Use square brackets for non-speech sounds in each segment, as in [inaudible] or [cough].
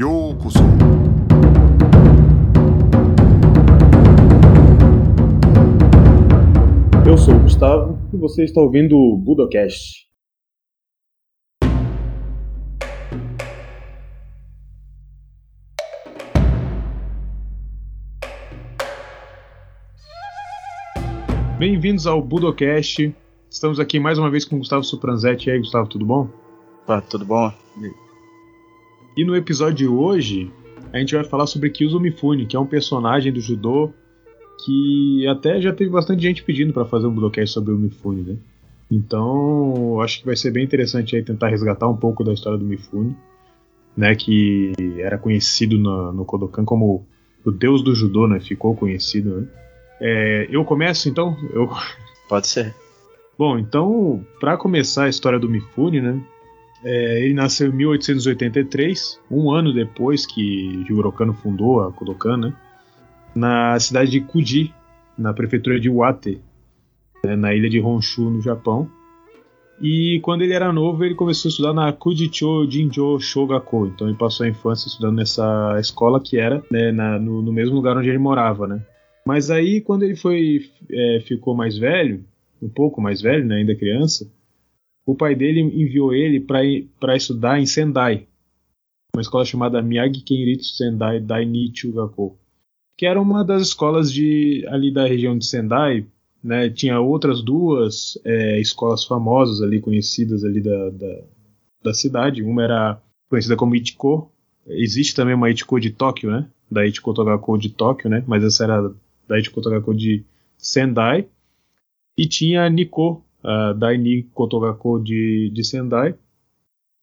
Yokuso. Eu sou o Gustavo e você está ouvindo o Budocast. Bem-vindos ao Budocast. Estamos aqui mais uma vez com o Gustavo Supranzetti. E aí, Gustavo, tudo bom? Tá, tudo bom no episódio de hoje, a gente vai falar sobre Kyuzo Mifune, que é um personagem do judô que até já teve bastante gente pedindo para fazer um Budocast sobre o Mifune, né? Então, acho que vai ser bem interessante aí tentar resgatar um pouco da história do Mifune, né, que era conhecido no, no Kodokan como o deus do judô, né? Ficou conhecido, né? É, eu começo então? Eu... Pode ser. Bom, então, para começar a história do Mifune, né? É, ele nasceu em 1883, um ano depois que Jigoro fundou a Kodokan, né? Na cidade de Kuji, na prefeitura de Iwate, né, na ilha de Honshu, no Japão. E quando ele era novo, ele começou a estudar na Kujicho Jinjo Shogako. Então ele passou a infância estudando nessa escola que era né, na, no, no, mesmo lugar onde ele morava, né? Mas aí, quando ele foi é, ficou mais velho, um pouco mais velho, né, ainda criança, o pai dele enviou ele para estudar em Sendai, uma escola chamada Miyagi Kenritsu Sendai Dainichi Gakko, que era uma das escolas de ali da região de Sendai. Né, tinha outras duas é, escolas famosas ali, conhecidas ali da, da, da, cidade. Uma era conhecida como Ichiko. Existe também uma Ichiko de Tóquio, né? Da Ichiko Togako de Tóquio, né? Mas essa era da Ichiko Togako de Sendai. E tinha a Nikko, Daini Kotogako de, de Sendai,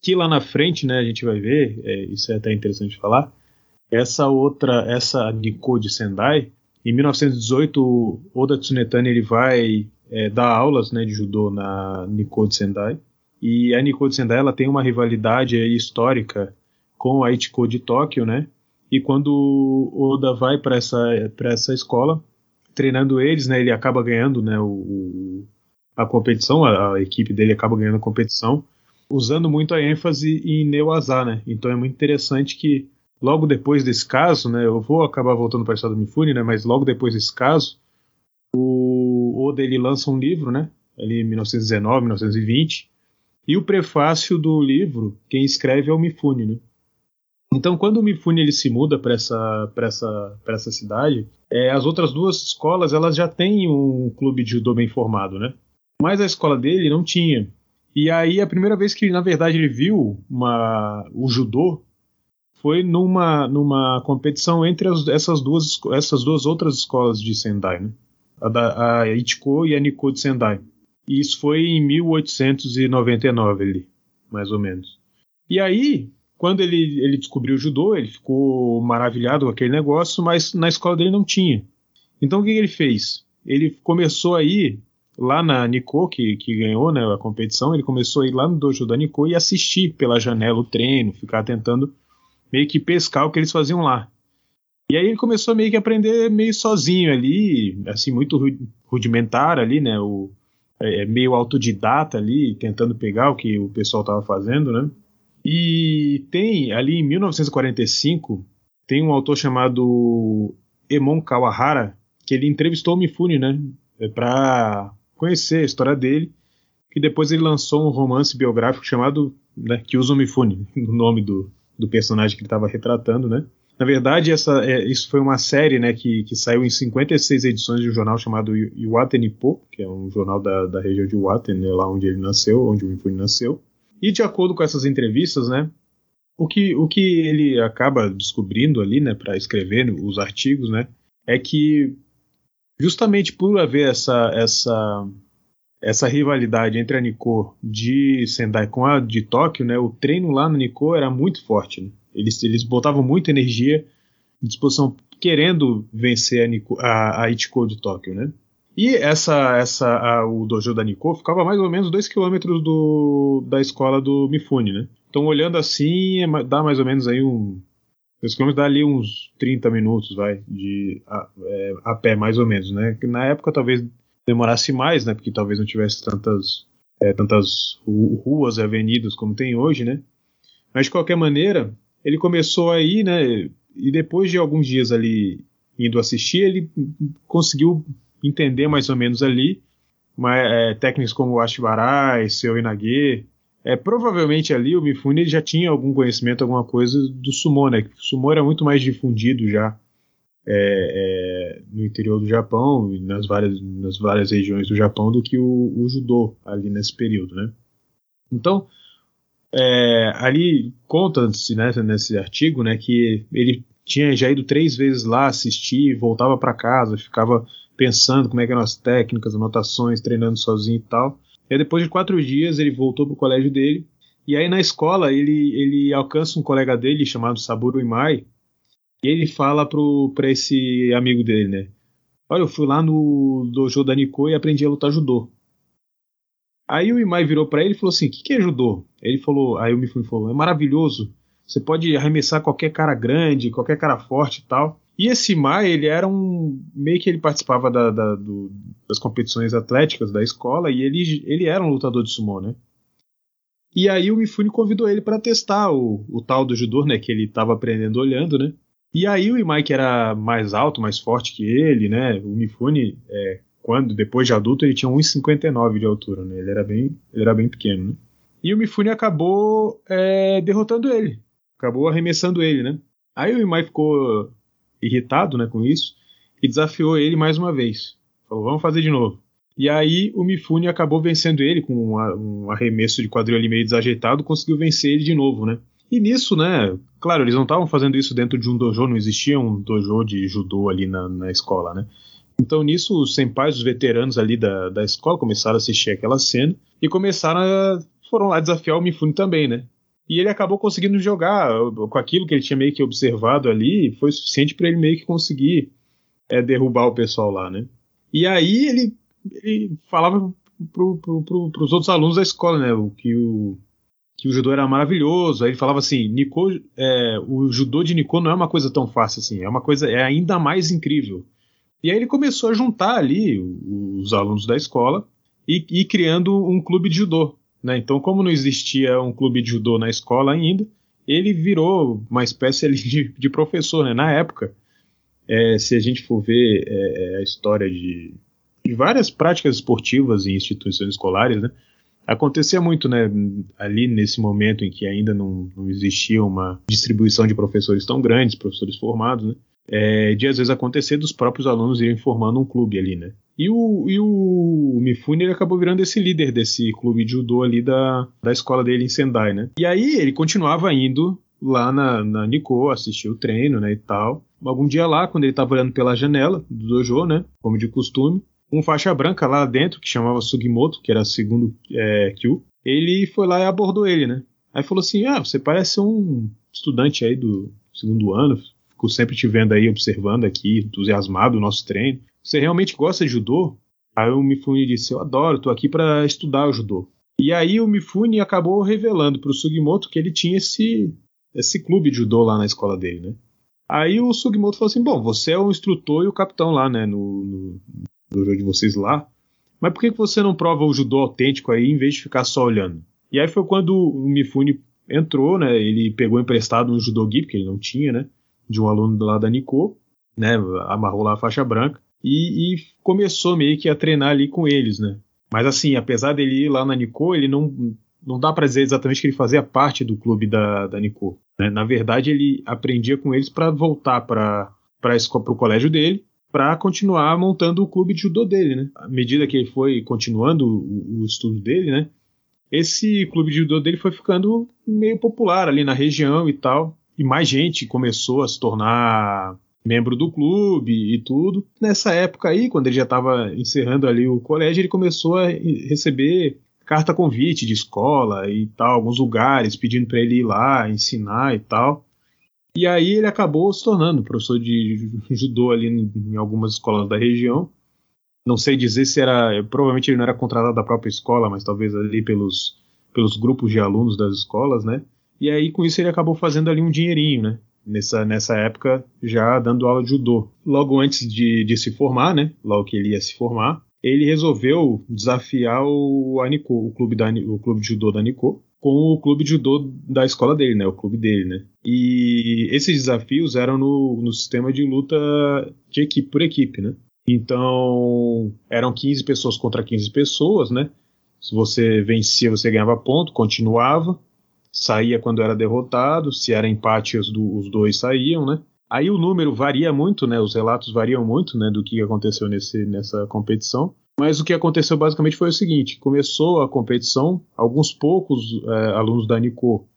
que lá na frente, né, a gente vai ver, é, isso é até interessante falar, essa outra, essa Nikko de Sendai, em 1918, Oda Tsunetani ele vai é, dar aulas né, de judô na Nikko de Sendai, e a Nikko de Sendai ela tem uma rivalidade histórica com a Ichiko de Tóquio, né, e quando Oda vai para essa, essa escola, treinando eles, né, ele acaba ganhando né, o, a competição, a, a, equipe dele acaba ganhando a competição, usando muito a ênfase em Neuazá, né? Então é muito interessante que logo depois desse caso, né, eu vou acabar voltando para a história do Mifune, né, mas logo depois desse caso, o Oda ele lança um livro, né, ali em 1919, 1920, e o prefácio do livro, quem escreve é o Mifune, né? Então, quando o Mifune ele se muda para essa, essa, essa cidade, é, as outras duas escolas elas já têm um clube de judô bem formado, né? Mas a escola dele não tinha. E aí a primeira vez que na verdade ele viu uma, o judô foi numa, numa competição entre as, essas, duas, essas duas outras escolas de Sendai, né? a, da, a Ichiko e a Nikko de Sendai. E isso foi em 1899 ali, mais ou menos. E aí, quando ele, ele descobriu o judô, ele ficou maravilhado com aquele negócio, mas na escola dele não tinha. Então o que ele fez? Ele começou a ir lá na Nico, que, que ganhou né, a competição, ele começou a ir lá no dojo da Nico e assistir pela janela o treino, ficar tentando meio que pescar o que eles faziam lá. E aí ele começou meio que a aprender meio sozinho ali, assim, muito rudimentar ali, né, o, é, é, meio autodidata ali, tentando pegar o que o pessoal estava fazendo, né. E tem, ali em 1945, tem um autor chamado Emon Kawahara, que ele entrevistou o Mifune, né, para conhecer a história dele, que depois ele lançou um romance biográfico chamado né, Kyuzo Mifune, [laughs] o nome do, do personagem que ele estava retratando, né? Na verdade, essa, é, isso foi uma série né, que, que saiu em 56 edições de um jornal chamado Iwate Nippo, que é um jornal da, da região de Iwate, né, lá onde ele nasceu, onde o Mifune nasceu. E de acordo com essas entrevistas, né, o que, o que ele acaba descobrindo ali, né, para escrever os artigos, né, é que justamente por haver essa, essa, essa rivalidade entre a Nikko de Sendai com a de Tóquio, né, o treino lá no Nikko era muito forte. Né? Eles, eles botavam muita energia em disposição, querendo vencer a, Nikko, a, a Ichiko de Tóquio. Né? E essa, essa, a, o dojo da Nikko ficava mais ou menos 2 km do, da escola do Mifune. Né? Então, olhando assim, é dá mais ou menos aí um os quilômetros dá ali uns 30 minutos, vai, de a, é, a, pé mais ou menos, né? Na época talvez demorasse mais, né? Porque talvez não tivesse tantas é, tantas ruas e avenidas como tem hoje, né? Mas de qualquer maneira, ele começou aí, né? E depois de alguns dias ali indo assistir, ele conseguiu entender mais ou menos ali mas, é, técnicos como o Ashibarai, Seu Inage. É, provavelmente ali o Mifune já tinha algum conhecimento, alguma coisa do sumo, né? O sumo era muito mais difundido já é, é, no interior do Japão e nas várias, nas várias regiões do Japão do que o, o judô ali nesse período, né? Então, é, ali conta-se né, nesse artigo né, que ele tinha já ido três vezes lá assistir, voltava para casa, ficava pensando como é que eram as técnicas, anotações, treinando sozinho e tal. E aí, depois de quatro dias ele voltou pro colégio dele. E aí na escola ele, ele alcança um colega dele chamado Saburo Imai. E ele fala pro, pra esse amigo dele, né? Olha, eu fui lá no dojo da e aprendi a lutar judô. Aí o Imai virou para ele e falou assim: O que, que é judô? Ele falou, aí o Mifune falou: É maravilhoso. Você pode arremessar qualquer cara grande, qualquer cara forte e tal. E esse Imai, ele era um. meio que ele participava da, da, do, das competições atléticas da escola e ele, ele era um lutador de sumô, né? E aí o Mifune convidou ele para testar o, o tal do judô, né? Que ele estava aprendendo olhando, né? E aí o Imai, que era mais alto, mais forte que ele, né? O Mifune, é, quando depois de adulto, ele tinha 1,59 de altura, né? Ele era bem, ele era bem pequeno, né? E o Mifune acabou é, derrotando ele, acabou arremessando ele, né? Aí o Imai ficou irritado, né, com isso e desafiou ele mais uma vez. Falou, vamos fazer de novo. E aí o Mifune acabou vencendo ele com um, arremesso de quadril ali meio desajeitado, conseguiu vencer ele de novo, né? E nisso, né, claro, eles não estavam fazendo isso dentro de um dojo, não existia um dojo de judô ali na, na escola, né? Então nisso os senpais, os veteranos ali da, da escola começaram a assistir aquela cena e começaram a, foram lá desafiar o Mifune também, né? E ele acabou conseguindo jogar com aquilo que ele tinha meio que observado ali, foi suficiente para ele meio que conseguir é, derrubar o pessoal lá, né? E aí ele, ele falava pro, pro, pro, outros alunos da escola, né? Que o, que o judô era maravilhoso. Aí ele falava assim: Nico, é, o judô de Nico não é uma coisa tão fácil assim, é uma coisa é ainda mais incrível. E aí ele começou a juntar ali os alunos da escola e, e criando um clube de judô. Né? Então, como não existia um clube de judô na escola ainda, ele virou uma espécie de, de professor. Né? Na época, é, se a gente for ver é, é, a história de, de, várias práticas esportivas em instituições escolares, né? acontecia muito né, ali nesse momento em que ainda não, não existia uma distribuição de professores tão grandes, professores formados, né? é, de às vezes acontecer dos próprios alunos irem formando um clube ali, né? E o, e o Mifune ele acabou virando esse líder desse clube de judô ali da, da escola dele em Sendai, né? E aí ele continuava indo lá na, na Nico, assistir o treino, né, e tal. Algum dia lá, quando ele estava olhando pela janela do dojo, né, como de costume, um faixa branca lá dentro, que chamava Sugimoto, que era segundo é, Kyu, ele foi lá e abordou ele, né? Aí falou assim, ah, você parece um estudante aí do segundo ano, fico sempre te vendo aí, observando aqui, entusiasmado o nosso treino. Você realmente gosta de judô? Aí o Mifune disse: Eu adoro, tô aqui para estudar o judô. E aí o Mifune acabou revelando para o Sugimoto que ele tinha esse, esse clube de judô lá na escola dele, né? Aí o Sugimoto falou assim: Bom, você é o instrutor e o capitão lá, né? No, no, no jogo de vocês lá. Mas por que você não prova o judô autêntico aí em vez de ficar só olhando? E aí foi quando o Mifune entrou, né? Ele pegou emprestado um judô gi, porque ele não tinha, né? de um aluno lá da Nico, né? Amarrou lá a faixa branca e, e, começou meio que a treinar ali com eles, né? Mas assim, apesar dele ir lá na Nico, ele não, não dá para dizer exatamente que ele fazia parte do clube da, da Nico. Né? Na verdade, ele aprendia com eles para voltar para o colégio dele para continuar montando o clube de judô dele, né? À medida que ele foi continuando o, o estudo dele, né? Esse clube de judô dele foi ficando meio popular ali na região e tal e mais gente começou a se tornar membro do clube e tudo. Nessa época aí, quando ele já estava encerrando ali o colégio, ele começou a receber carta convite de escola e tal, alguns lugares pedindo para ele ir lá ensinar e tal. E aí ele acabou se tornando professor de judô ali em algumas escolas da região. Não sei dizer se era, provavelmente ele não era contratado da própria escola, mas talvez ali pelos pelos grupos de alunos das escolas, né? E aí, com isso, ele acabou fazendo ali um dinheirinho, né? Nessa, nessa época, já dando aula de judô. Logo antes de, de se formar, né? Logo que ele ia se formar, ele resolveu desafiar o Anico, o clube, da, o clube de judô da Nico, com o clube de judô da escola dele, né? O clube dele, né? E esses desafios eram no, no sistema de luta de equipe por equipe, né? Então, eram 15 pessoas contra 15 pessoas, né? Se você vencia, você ganhava ponto, continuava, saía quando era derrotado, se era empate, os, do, os dois saíam, né? Aí o número varia muito, né? Os relatos variam muito, né? Do que aconteceu nesse, nessa competição. Mas o que aconteceu basicamente foi o seguinte: começou a competição, alguns poucos é, alunos da Nico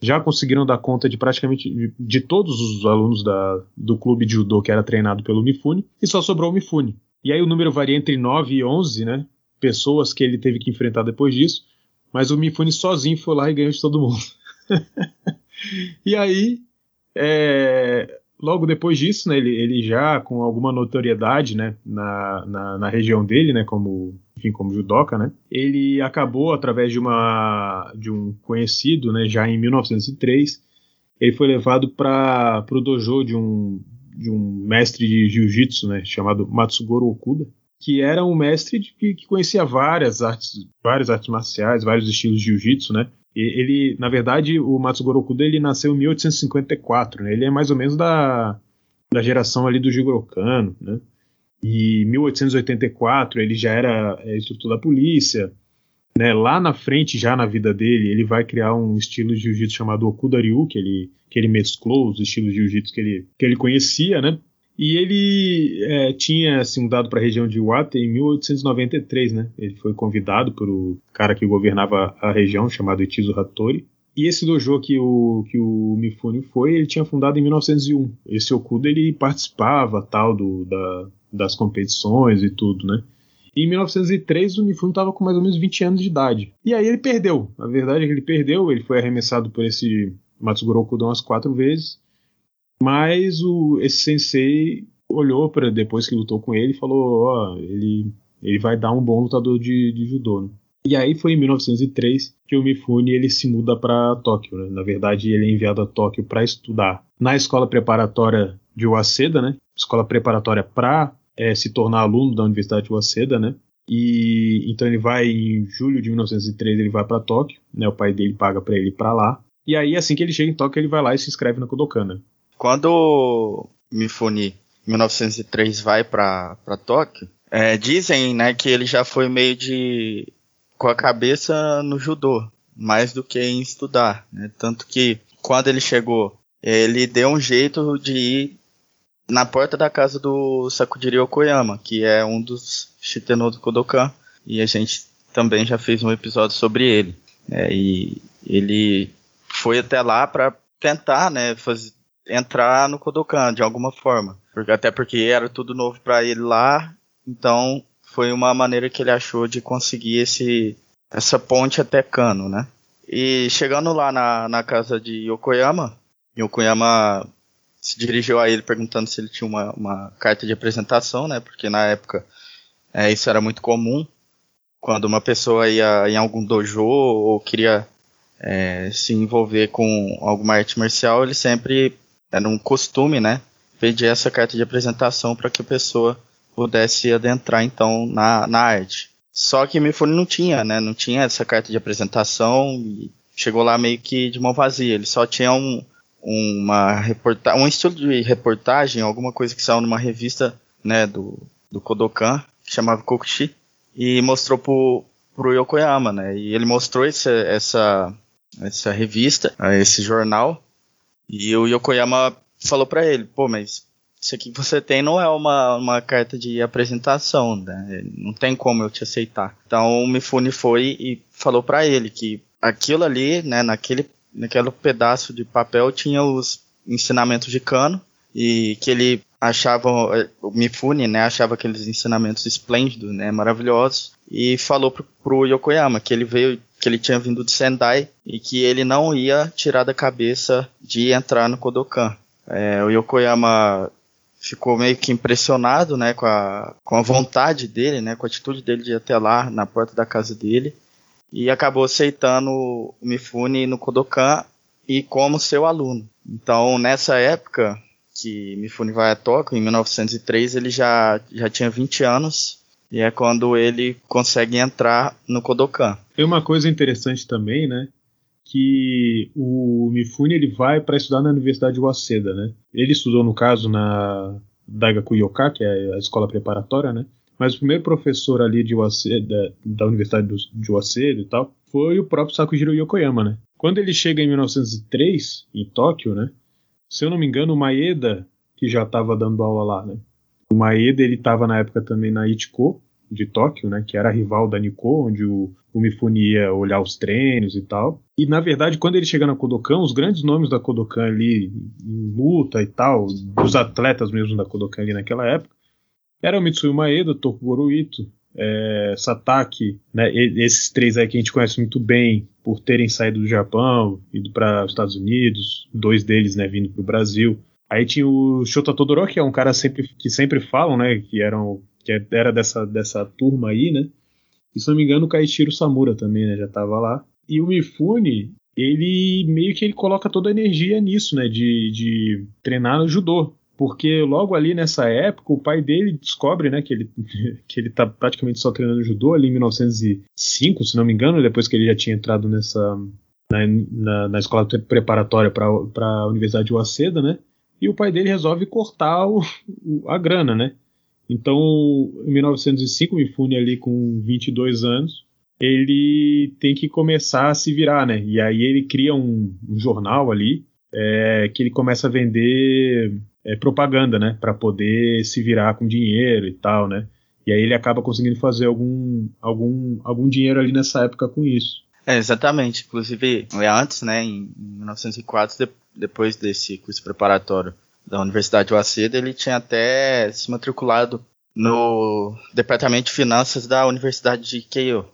já conseguiram dar conta de praticamente de, de todos os alunos da, do clube de judô que era treinado pelo Mifune, e só sobrou o Mifune. E aí o número varia entre 9 e 11, né? Pessoas que ele teve que enfrentar depois disso, mas o Mifune sozinho foi lá e ganhou de todo mundo. [laughs] e aí, é, logo depois disso, né, ele, ele já com alguma notoriedade, né, na, na, na, região dele, né, como, enfim, como judoca, né, ele acabou através de uma de um conhecido, né, já em 1903, ele foi levado para o dojo de um de um mestre de jiu-jitsu, né, chamado Matsugoro Okuda, que era um mestre de, que, que conhecia várias artes, várias artes marciais, vários estilos de jiu-jitsu, né, ele, na verdade, o Matsugoro Okuda ele nasceu em 1854, né? Ele é mais ou menos da, da geração ali do Jigoro Kano, né? E 1884 ele já era é, instrutor da polícia, né? Lá na frente, já na vida dele, ele vai criar um estilo de jiu-jitsu chamado Okuda Ryu, que ele, que ele mesclou os estilos de jiu-jitsu que ele, que ele conhecia, né? E ele é, tinha se mudado para a região de Iwate em 1893, né? Ele foi convidado pelo cara que governava a região, chamado Itizo Hattori. E esse dojo que o, que o Mifune foi, ele tinha fundado em 1901. Esse Okuda, ele participava tal do, da, das competições e tudo, né? E em 1903 o Mifune estava com mais ou menos 20 anos de idade. E aí ele perdeu. A verdade é que ele perdeu, ele foi arremessado por esse Matsugoro Okuda umas quatro vezes. Mas o, esse sensei olhou para depois que lutou com ele e falou: Ó, oh, ele, ele vai dar um bom lutador de, de judô. Né? E aí foi em 1903 que o Mifune ele se muda para Tóquio. Né? Na verdade, ele é enviado a Tóquio para estudar na escola preparatória de Waseda, né? Escola preparatória para é, se tornar aluno da Universidade de Waseda, né? E então ele vai em julho de 1903 ele vai para Tóquio, né? O pai dele paga para ele ir para lá. E aí assim que ele chega em Tóquio ele vai lá e se inscreve na Kodokan. Né? Quando Mifune, em 1903, vai para Tóquio, é, dizem né, que ele já foi meio de. com a cabeça no judô, mais do que em estudar. Né? Tanto que quando ele chegou, ele deu um jeito de ir na porta da casa do Sakudiri Okoyama, que é um dos Shiteno do Kodokan, e a gente também já fez um episódio sobre ele. É, e ele foi até lá para tentar né, fazer, entrar no Kodokan de alguma forma. Porque, até porque era tudo novo para ele lá, então foi uma maneira que ele achou de conseguir esse, essa ponte até Kano, né? E chegando lá na, na casa de Yokoyama, Yokoyama se dirigiu a ele perguntando se ele tinha uma, uma carta de apresentação, né? Porque na época é, isso era muito comum. Quando uma pessoa ia em algum dojo ou queria é, se envolver com alguma arte marcial, ele sempre era um costume, né? Pedir essa carta de apresentação para que a pessoa pudesse adentrar então na, na arte. Só que Mifune não tinha, né? Não tinha essa carta de apresentação e chegou lá meio que de mão vazia. Ele só tinha um, uma reportagem, um estilo de reportagem, alguma coisa que saiu numa revista, né, do, do Kodokan, que chamava Kokushi, e mostrou pro, pro Yokoyama, né? E ele mostrou esse, essa, essa revista, esse jornal, e o Yokoyama falou para ele, pô, mas isso aqui que você tem não é uma, uma carta de apresentação, né? Não tem como eu te aceitar. Então o Mifune foi e falou para ele que aquilo ali, né, naquele, naquele pedaço de papel tinha os ensinamentos de Kano e que ele achava, o Mifune, né, achava aqueles ensinamentos esplêndidos, né, maravilhosos e falou pro, pro Yokoyama que ele veio que ele tinha vindo de Sendai e que ele não ia tirar da cabeça de entrar no Kodokan. É, o Yokoyama ficou meio que impressionado, né, com a, com a vontade dele, né, com a atitude dele de ir até lá na porta da casa dele e acabou aceitando o Mifune no Kodokan e como seu aluno. Então, nessa época que Mifune vai a Tóquio, em 1903, ele já, já tinha 20 anos e é quando ele consegue entrar no Kodokan. Tem uma coisa interessante também, né? que o Mifune ele vai para estudar na Universidade de Waseda, né? Ele estudou no caso na Daigaku Yoka, que é a escola preparatória, né? Mas o primeiro professor ali de Waseda, da Universidade de Waseda e tal, foi o próprio Sakujiro Yokoyama, né? Quando ele chega em 1903 em Tóquio, né? Se eu não me engano, o Maeda que já estava dando aula lá, né? O Maeda ele estava na época também na Ichiko de Tóquio, né? Que era rival da Nikko, onde o, o Mifune ia olhar os treinos e tal. E na verdade, quando ele chega na Kodokan, os grandes nomes da Kodokan ali em luta e tal, dos atletas mesmo da Kodokan ali naquela época, eram Mitsuyo Maeda, Tokugoro Ito, é, Satake, né, esses três aí que a gente conhece muito bem por terem saído do Japão, ido para os Estados Unidos, dois deles né, vindo para o Brasil. Aí tinha o Shota Todoro, que é um cara sempre, que sempre falam, né, que, eram, que era dessa, dessa turma aí, né, e se não me engano o Kaichiro Samura também, né, já estava lá. E o Mifune, ele meio que ele coloca toda a energia nisso, né, de, de treinar no judô porque logo ali nessa época o pai dele descobre, né, que ele [laughs] que ele tá praticamente só treinando judô ali em 1905, se não me engano, depois que ele já tinha entrado nessa na, na, na escola preparatória para a Universidade de Waseda, né? E o pai dele resolve cortar o, a grana, né? Então, em 1905, Mifune ali com 22 anos, ele tem que começar a se virar, né? E aí ele cria um, um jornal ali é, que ele começa a vender é, propaganda, né, para poder se virar com dinheiro e tal, né? E aí ele acaba conseguindo fazer algum, algum, algum dinheiro ali nessa época com isso. É, exatamente. Inclusive, é antes, né, em 1904, de, depois desse curso preparatório da Universidade de Waseda, ele tinha até se matriculado no Departamento de Finanças da Universidade de Keio.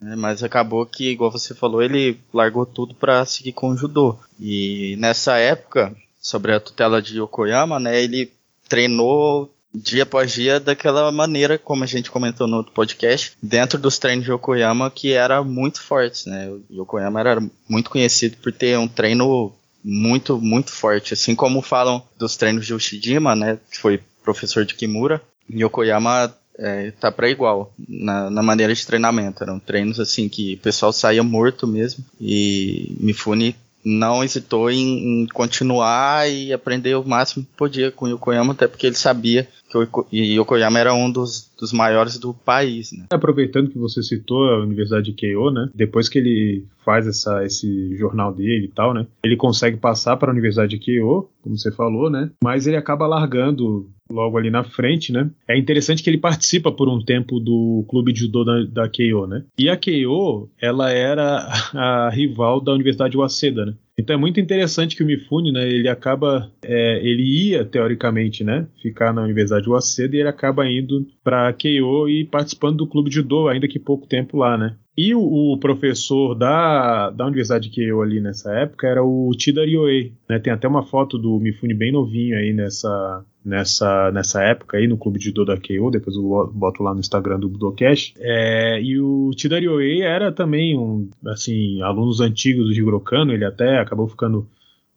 Né, mas acabou que, igual você falou, ele largou tudo para seguir com o judô. E nessa época, sobre a tutela de Yokoyama, né, ele treinou dia após dia daquela maneira, como a gente comentou no outro podcast, dentro dos treinos de Yokoyama que era muito fortes, né? O Yokoyama era muito conhecido por ter um treino muito, muito forte, assim como falam dos treinos de Ushijima, né, que foi professor de Kimura, Yokoyama é, tá para igual na, na, maneira de treinamento. Eram treinos assim que o pessoal saía morto mesmo e Mifune não hesitou em, em, continuar e aprender o máximo que podia com o Yokoyama, até porque ele sabia que o Yokoyama era um dos, dos maiores do país. Né? Aproveitando que você citou a Universidade de Keio, né? depois que ele faz essa, esse jornal dele e tal, né? ele consegue passar para a Universidade de Keio, como você falou, né? mas ele acaba largando logo ali na frente, né? É interessante que ele participa por um tempo do clube de judô da, da Keio, né? E a Keio, ela era [laughs] a rival da Universidade de Waseda, né? Então é muito interessante que o Mifune, né, ele acaba, é, ele ia teoricamente, né, ficar na Universidade de Waseda e ele acaba indo para Keio e participando do clube de judô, ainda que pouco tempo lá, né. E o, o, professor da, da Universidade de Keio ali nessa época era o Tida Ryoei, né, tem até uma foto do Mifune bem novinho aí nessa, nessa, nessa época aí no clube de judô da Keio, depois eu boto lá no Instagram do Budocast. É, e o Tidarioei era também um, assim, alunos antigos do Jigoro ele até acabou ficando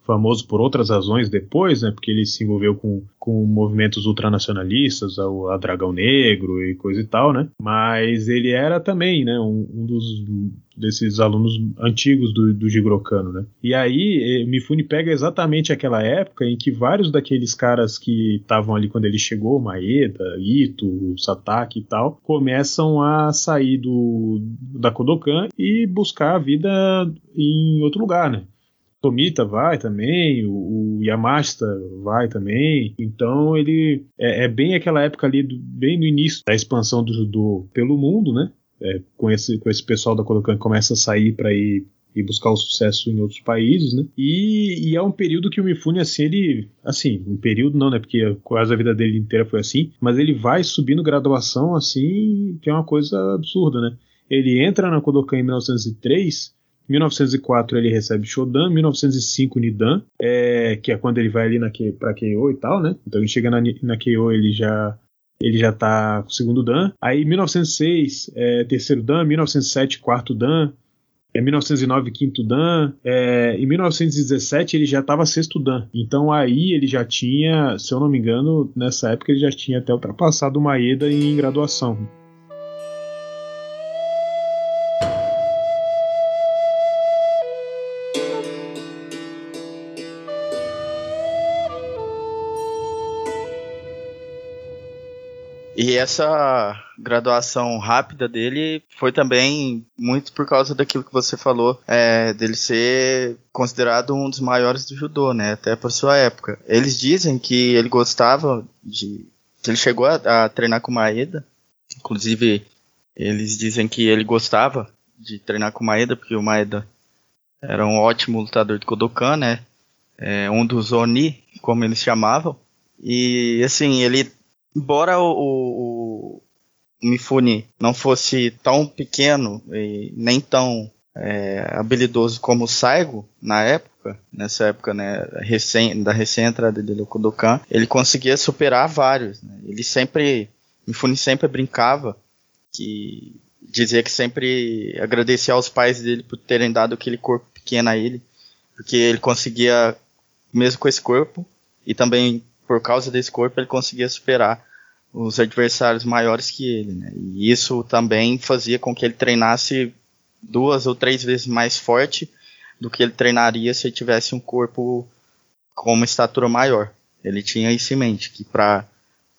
famoso por outras razões depois, né, porque ele se envolveu com, com movimentos ultranacionalistas, a, a Dragão Negro e coisa e tal, né, mas ele era também, né, um, um dos desses alunos antigos do, do Jigoro Kano, né, e aí eh, Mifune pega exatamente aquela época em que vários daqueles caras que estavam ali quando ele chegou, Maeda, Ito, Satake e tal, começam a sair do, da Kodokan e buscar a vida em outro lugar, né, Tomita vai também, o, o Yamashita vai também. Então ele é, é, bem aquela época ali, do, bem no início da expansão do judô pelo mundo, né? É, com, esse, com esse pessoal da Kodokan começa a sair para ir e buscar o sucesso em outros países, né? E, e, é um período que o Mifune, assim, ele. Assim, um período não, né? Porque quase a vida dele inteira foi assim, mas ele vai subindo graduação, assim, que é uma coisa absurda, né? Ele entra na Kodokan em 1903 1904 ele recebe Shodan, 1905 Nidan, é, que é quando ele vai ali na, pra Keio e tal, né? Então ele chega na, na Keio, ele já ele já tá com o segundo Dan. Aí 1906 é, terceiro Dan, 1907 quarto Dan, é 1909 quinto Dan, é, em 1917 ele já estava sexto Dan. Então aí ele já tinha, se eu não me engano, nessa época ele já tinha até ultrapassado o Maeda em graduação. E essa graduação rápida dele foi também muito por causa daquilo que você falou, é, dele ser considerado um dos maiores do judô, né? Até por sua época. Eles dizem que ele gostava de. que ele chegou a, a treinar com Maeda. Inclusive, eles dizem que ele gostava de treinar com Maeda, porque o Maeda era um ótimo lutador de Kodokan, né? É, um dos Oni, como eles chamavam. E assim, ele embora o, o, o Mifune não fosse tão pequeno e nem tão é, habilidoso como o Saigo na época, nessa época né, recém, da recém-entrada dele no Kodokan, ele conseguia superar vários. Né? Ele sempre, Mifune sempre brincava que dizia que sempre agradecia aos pais dele por terem dado aquele corpo pequeno a ele, porque ele conseguia, mesmo com esse corpo, e também por causa desse corpo, ele conseguia superar os adversários maiores que ele, né? E isso também fazia com que ele treinasse duas ou três vezes mais forte do que ele treinaria se ele tivesse um corpo com uma estatura maior. Ele tinha isso em mente, que para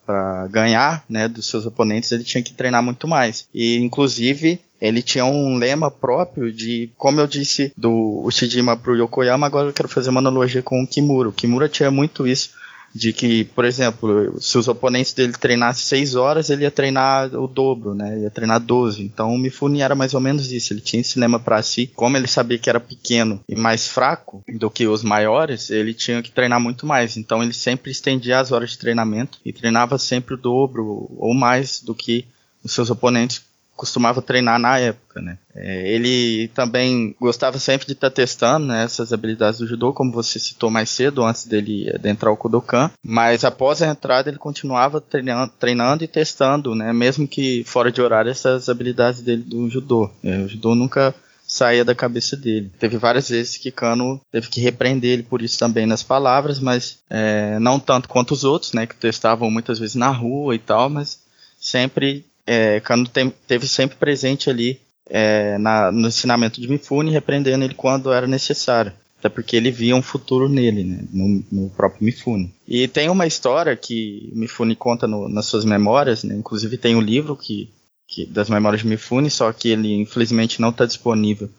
para ganhar, né, dos seus oponentes, ele tinha que treinar muito mais. E inclusive ele tinha um lema próprio de, como eu disse do Ushijima pro Yokoyama, agora eu quero fazer uma analogia com o Kimura. O Kimura tinha muito isso de que, por exemplo, se os oponentes dele treinassem 6 horas, ele ia treinar o dobro, né? Ia treinar 12. Então o Mifune era mais ou menos isso. Ele tinha lema para si. Como ele sabia que era pequeno e mais fraco do que os maiores, ele tinha que treinar muito mais. Então ele sempre estendia as horas de treinamento e treinava sempre o dobro ou mais do que os seus oponentes costumava treinar na época, né? É, ele também gostava sempre de estar tá testando né, essas habilidades do judô, como você citou mais cedo, antes dele adentrar o Kodokan. Mas após a entrada, ele continuava treinando, treinando e testando, né? Mesmo que fora de horário, essas habilidades dele do judô. É, o judô nunca saía da cabeça dele. Teve várias vezes que Kano teve que repreender ele por isso também nas palavras, mas é, não tanto quanto os outros, né? Que testavam muitas vezes na rua e tal, mas sempre é, Kano tem, teve sempre presente ali é, na, no ensinamento de Mifune, repreendendo ele quando era necessário. Até porque ele via um futuro nele, né, no, no, próprio Mifune. E tem uma história que Mifune conta no, nas suas memórias, né, inclusive tem um livro que, que, das memórias de Mifune, só que ele infelizmente não está disponível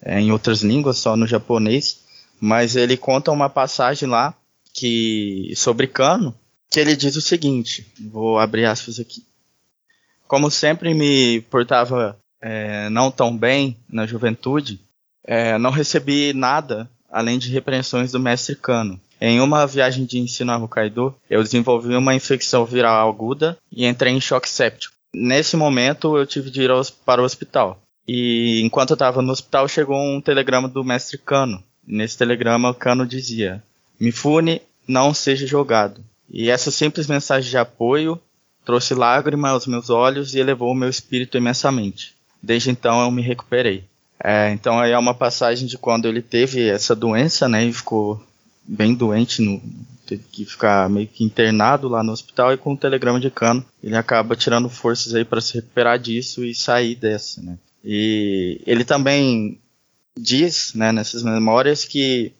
é, em outras línguas, só no japonês. Mas ele conta uma passagem lá que sobre Kano, que ele diz o seguinte: vou abrir aspas aqui como sempre me portava é, não tão bem na juventude, é, não recebi nada além de repreensões do mestre Kano. Em uma viagem de ensino a Hokkaido, eu desenvolvi uma infecção viral aguda e entrei em choque séptico. Nesse momento, eu tive de ir para o hospital. E enquanto eu estava no hospital, chegou um telegrama do mestre Kano. Nesse telegrama, Kano dizia: Mifune, não seja jogado. E essa simples mensagem de apoio trouxe lágrima aos meus olhos e elevou o meu espírito imensamente. Desde então eu me recuperei. É, então aí é uma passagem de quando ele teve essa doença, né, e ficou bem doente, no, teve que ficar meio que internado lá no hospital e com um telegrama de cano ele acaba tirando forças aí para se recuperar disso e sair dessa, né. E ele também diz, né, nessas memórias que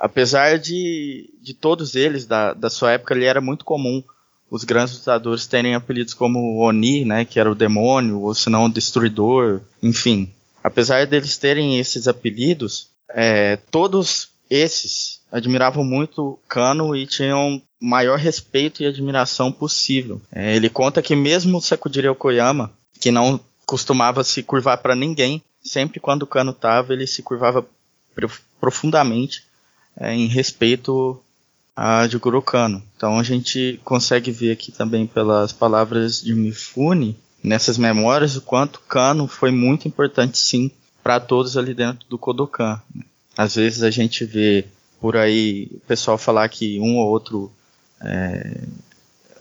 apesar de, de todos eles da, da sua época, ele era muito comum os grandes lutadores terem apelidos como Oni, né, que era o demônio, ou se não o destruidor, enfim. Apesar deles terem esses apelidos, é, todos esses admiravam muito Kano e tinham maior respeito e admiração possível. É, ele conta que mesmo o Sakudire Okoyama, que não costumava se curvar para ninguém, sempre quando Kano estava, ele se curvava profundamente é, em respeito a de Kano. Então a gente consegue ver aqui também pelas palavras de Mifune, nessas memórias, o quanto Kano foi muito importante sim para todos ali dentro do Kodokan. Às vezes a gente vê por aí o pessoal falar que um ou outro é,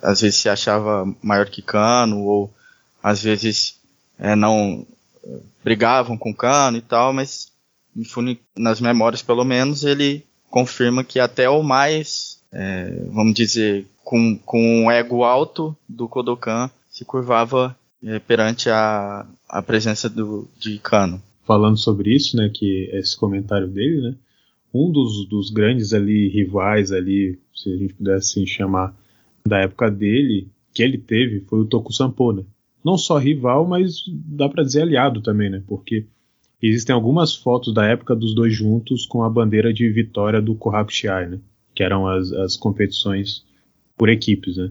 às vezes se achava maior que Kano, ou às vezes é, não brigavam com Kano e tal, mas Mifune, nas memórias pelo menos, ele confirma que até o mais, é, vamos dizer, com, com um ego alto do Kodokan se curvava é, perante a, a presença do, de Kano. Falando sobre isso, né, que esse comentário dele, né, um dos, dos grandes ali rivais ali, se a gente pudesse assim chamar, da época dele, que ele teve foi o Tokusampo, né? Não só rival, mas dá para dizer aliado também, né? Porque existem algumas fotos da época dos dois juntos com a bandeira de vitória do Kohaku né? Que eram as, as competições por equipes, né?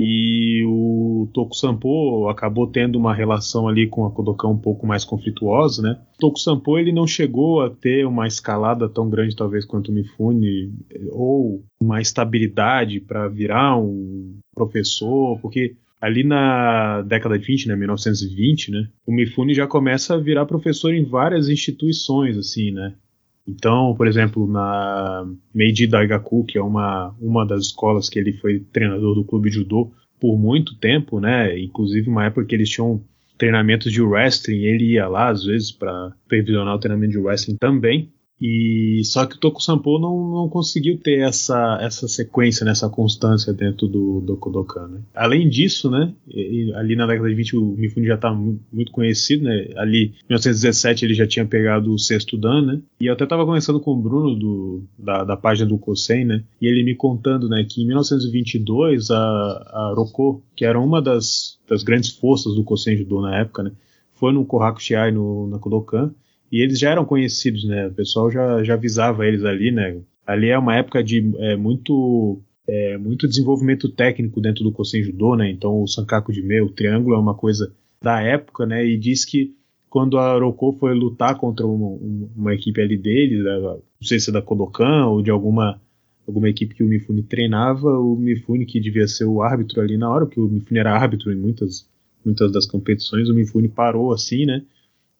E o Toku Sampo acabou tendo uma relação ali com a Kodokan um pouco mais conflituosa, né? O Toku Sampo ele não chegou a ter uma escalada tão grande talvez quanto o Mifune ou uma estabilidade para virar um professor, porque ali na década de 20, né, 1920, né, o Mifune já começa a virar professor em várias instituições, assim, né. Então, por exemplo, na Meiji Daigaku, que é uma, uma das escolas que ele foi treinador do clube judô por muito tempo, né? Inclusive uma época que eles tinham treinamentos de wrestling, ele ia lá às vezes para supervisionar o treinamento de wrestling também. E só que o Toku Sampo não, não conseguiu ter essa, essa sequência, né, constância dentro do, do Kodokan. Né? Além disso, né, ali na década de 20 o Mifune já está muito conhecido, né? Ali em 1917 ele já tinha pegado o sexto dan, né? E eu até estava conversando com o Bruno do, da, da página do Kosen, né? E ele me contando, né, que em 1922 a, a Roko, que era uma das, das grandes forças do Kosen Judo na época, né? Foi no Kohaku Shiai no, na Kodokan e eles já eram conhecidos, né? O pessoal já, já avisava eles ali, né? Ali é uma época de é, muito é, muito desenvolvimento técnico dentro do Kosen né? Então o Sankaku de meio, o triângulo é uma coisa da época, né? E diz que quando a Roko foi lutar contra uma, uma equipe ali dele, não sei se é da Kodokan ou de alguma alguma equipe que o Mifune treinava, o Mifune que devia ser o árbitro ali na hora, porque o Mifune era árbitro em muitas muitas das competições, o Mifune parou assim, né?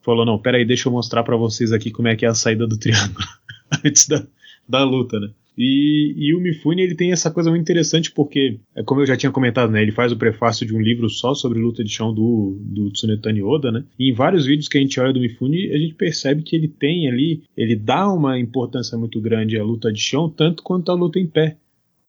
Falou: não, peraí, deixa eu mostrar para vocês aqui como é que é a saída do triângulo [laughs] antes da, da luta, né? E, e, o Mifune ele tem essa coisa muito interessante porque, é como eu já tinha comentado, né, ele faz o prefácio de um livro só sobre luta de chão do, do Tsunetani Oda, né? E em vários vídeos que a gente olha do Mifune, a gente percebe que ele tem ali, ele dá uma importância muito grande à luta de chão, tanto quanto à luta em pé,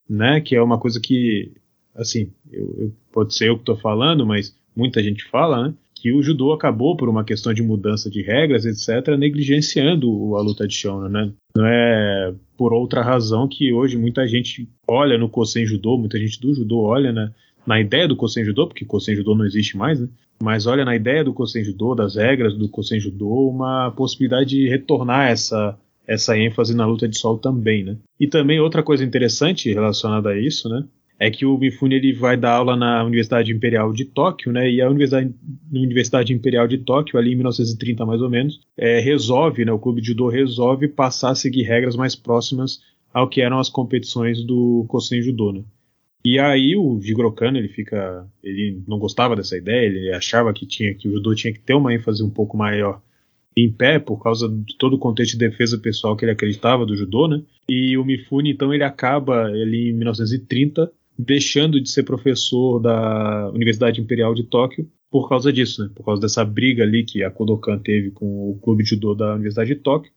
né? Que é uma coisa que, assim, eu, eu, pode ser eu que estou falando, mas muita gente fala, né? Que o judô acabou, por uma questão de mudança de regras, etc., negligenciando a luta de chão, né? Não é por outra razão que hoje muita gente olha no Kosen Judô, muita gente do judô olha na, na ideia do Kosen Judô, porque Kosen Judô não existe mais, né? Mas olha na ideia do Kosen Judô, das regras do Kosen Judô, uma possibilidade de retornar essa essa ênfase na luta de sol também, né? E também outra coisa interessante relacionada a isso, né? É que o Mifune ele vai dar aula na Universidade Imperial de Tóquio, né? E a Universidade, Universidade Imperial de Tóquio, ali em 1930 mais ou menos, é, resolve, né? O clube de judô resolve passar a seguir regras mais próximas ao que eram as competições do Kosen Judô, né? E aí o Jigoro Kano, ele fica, ele não gostava dessa ideia, ele achava que tinha que o judô tinha que ter uma ênfase um pouco maior em pé por causa de todo o contexto de defesa pessoal que ele acreditava do judô, né? E o Mifune então ele acaba ali em 1930 deixando de ser professor da Universidade Imperial de Tóquio por causa disso, né? por causa dessa briga ali que a Kodokan teve com o clube de judô da Universidade de Tóquio,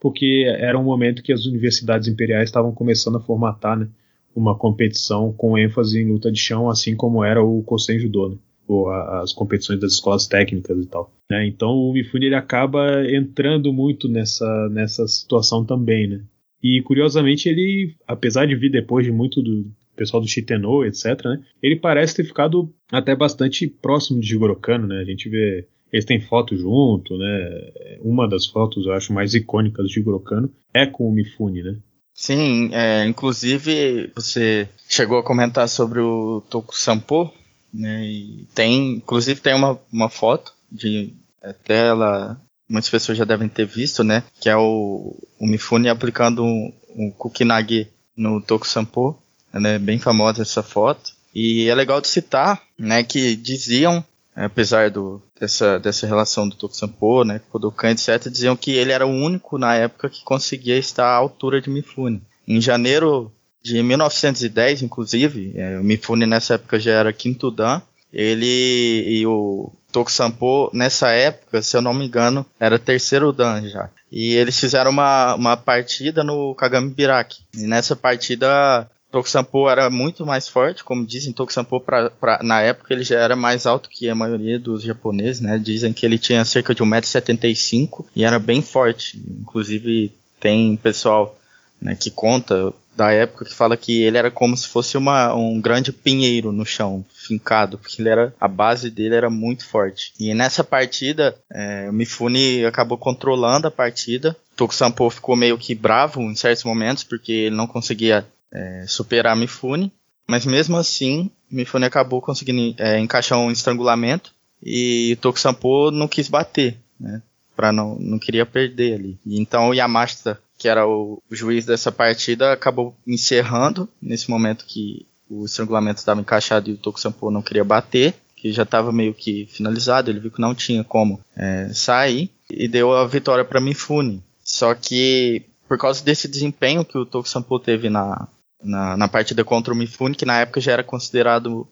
porque era um momento que as universidades imperiais estavam começando a formatar né, uma competição com ênfase em luta de chão, assim como era o Kosen Judô, né? ou a, as competições das escolas técnicas e tal. Né? Então o Mifune ele acaba entrando muito nessa, nessa situação também, né? E curiosamente ele, apesar de vir depois de muito do, pessoal do Shitenou, etc., né? Ele parece ter ficado até bastante próximo de Jigoro Kano, né? A gente vê eles têm foto junto, né? Uma das fotos, eu acho, mais icônicas de Jigoro Kano é com o Mifune, né? Sim, é, inclusive você chegou a comentar sobre o Toku Sampo, né? E tem, inclusive tem uma, uma foto de até ela muitas pessoas já devem ter visto, né? Que é o, o Mifune aplicando um, um Kukinagi no Toku Sampo é bem famosa essa foto. E é legal de citar, né, que diziam, apesar do, dessa, dessa relação do Tokusampo, né, Kodokan, etc., diziam que ele era o único na época que conseguia estar à altura de Mifune. Em janeiro de 1910, inclusive, é, o Mifune nessa época já era quinto dan, ele e o Tokusampo, nessa época, se eu não me engano, era terceiro dan já. E eles fizeram uma, uma partida no Kagami Biraki. E nessa partida Tokusampo era muito mais forte, como dizem, Tokusampo pra, pra, na época ele já era mais alto que a maioria dos japoneses, né? Dizem que ele tinha cerca de 1,75m e era bem forte. Inclusive tem pessoal né, que conta da época que fala que ele era como se fosse uma, um grande pinheiro no chão, fincado, porque ele era a base dele era muito forte. E nessa partida, é, o Mifune acabou controlando a partida. Toku Sampo ficou meio que bravo em certos momentos porque ele não conseguia é, superar Mifune, mas mesmo assim, Mifune acabou conseguindo é, encaixar um estrangulamento e Toku Sampo não quis bater, né? Pra não, não queria perder ali. Então o Yamashita que era o, juiz dessa partida, acabou encerrando nesse momento que o estrangulamento estava encaixado e o Toku Sampo não queria bater, que já estava meio que finalizado, ele viu que não tinha como é, sair, e deu a vitória para Mifune. Só que, por causa desse desempenho que o Toku Sampo teve na, na, na, partida contra o Mifune, que na época já era considerado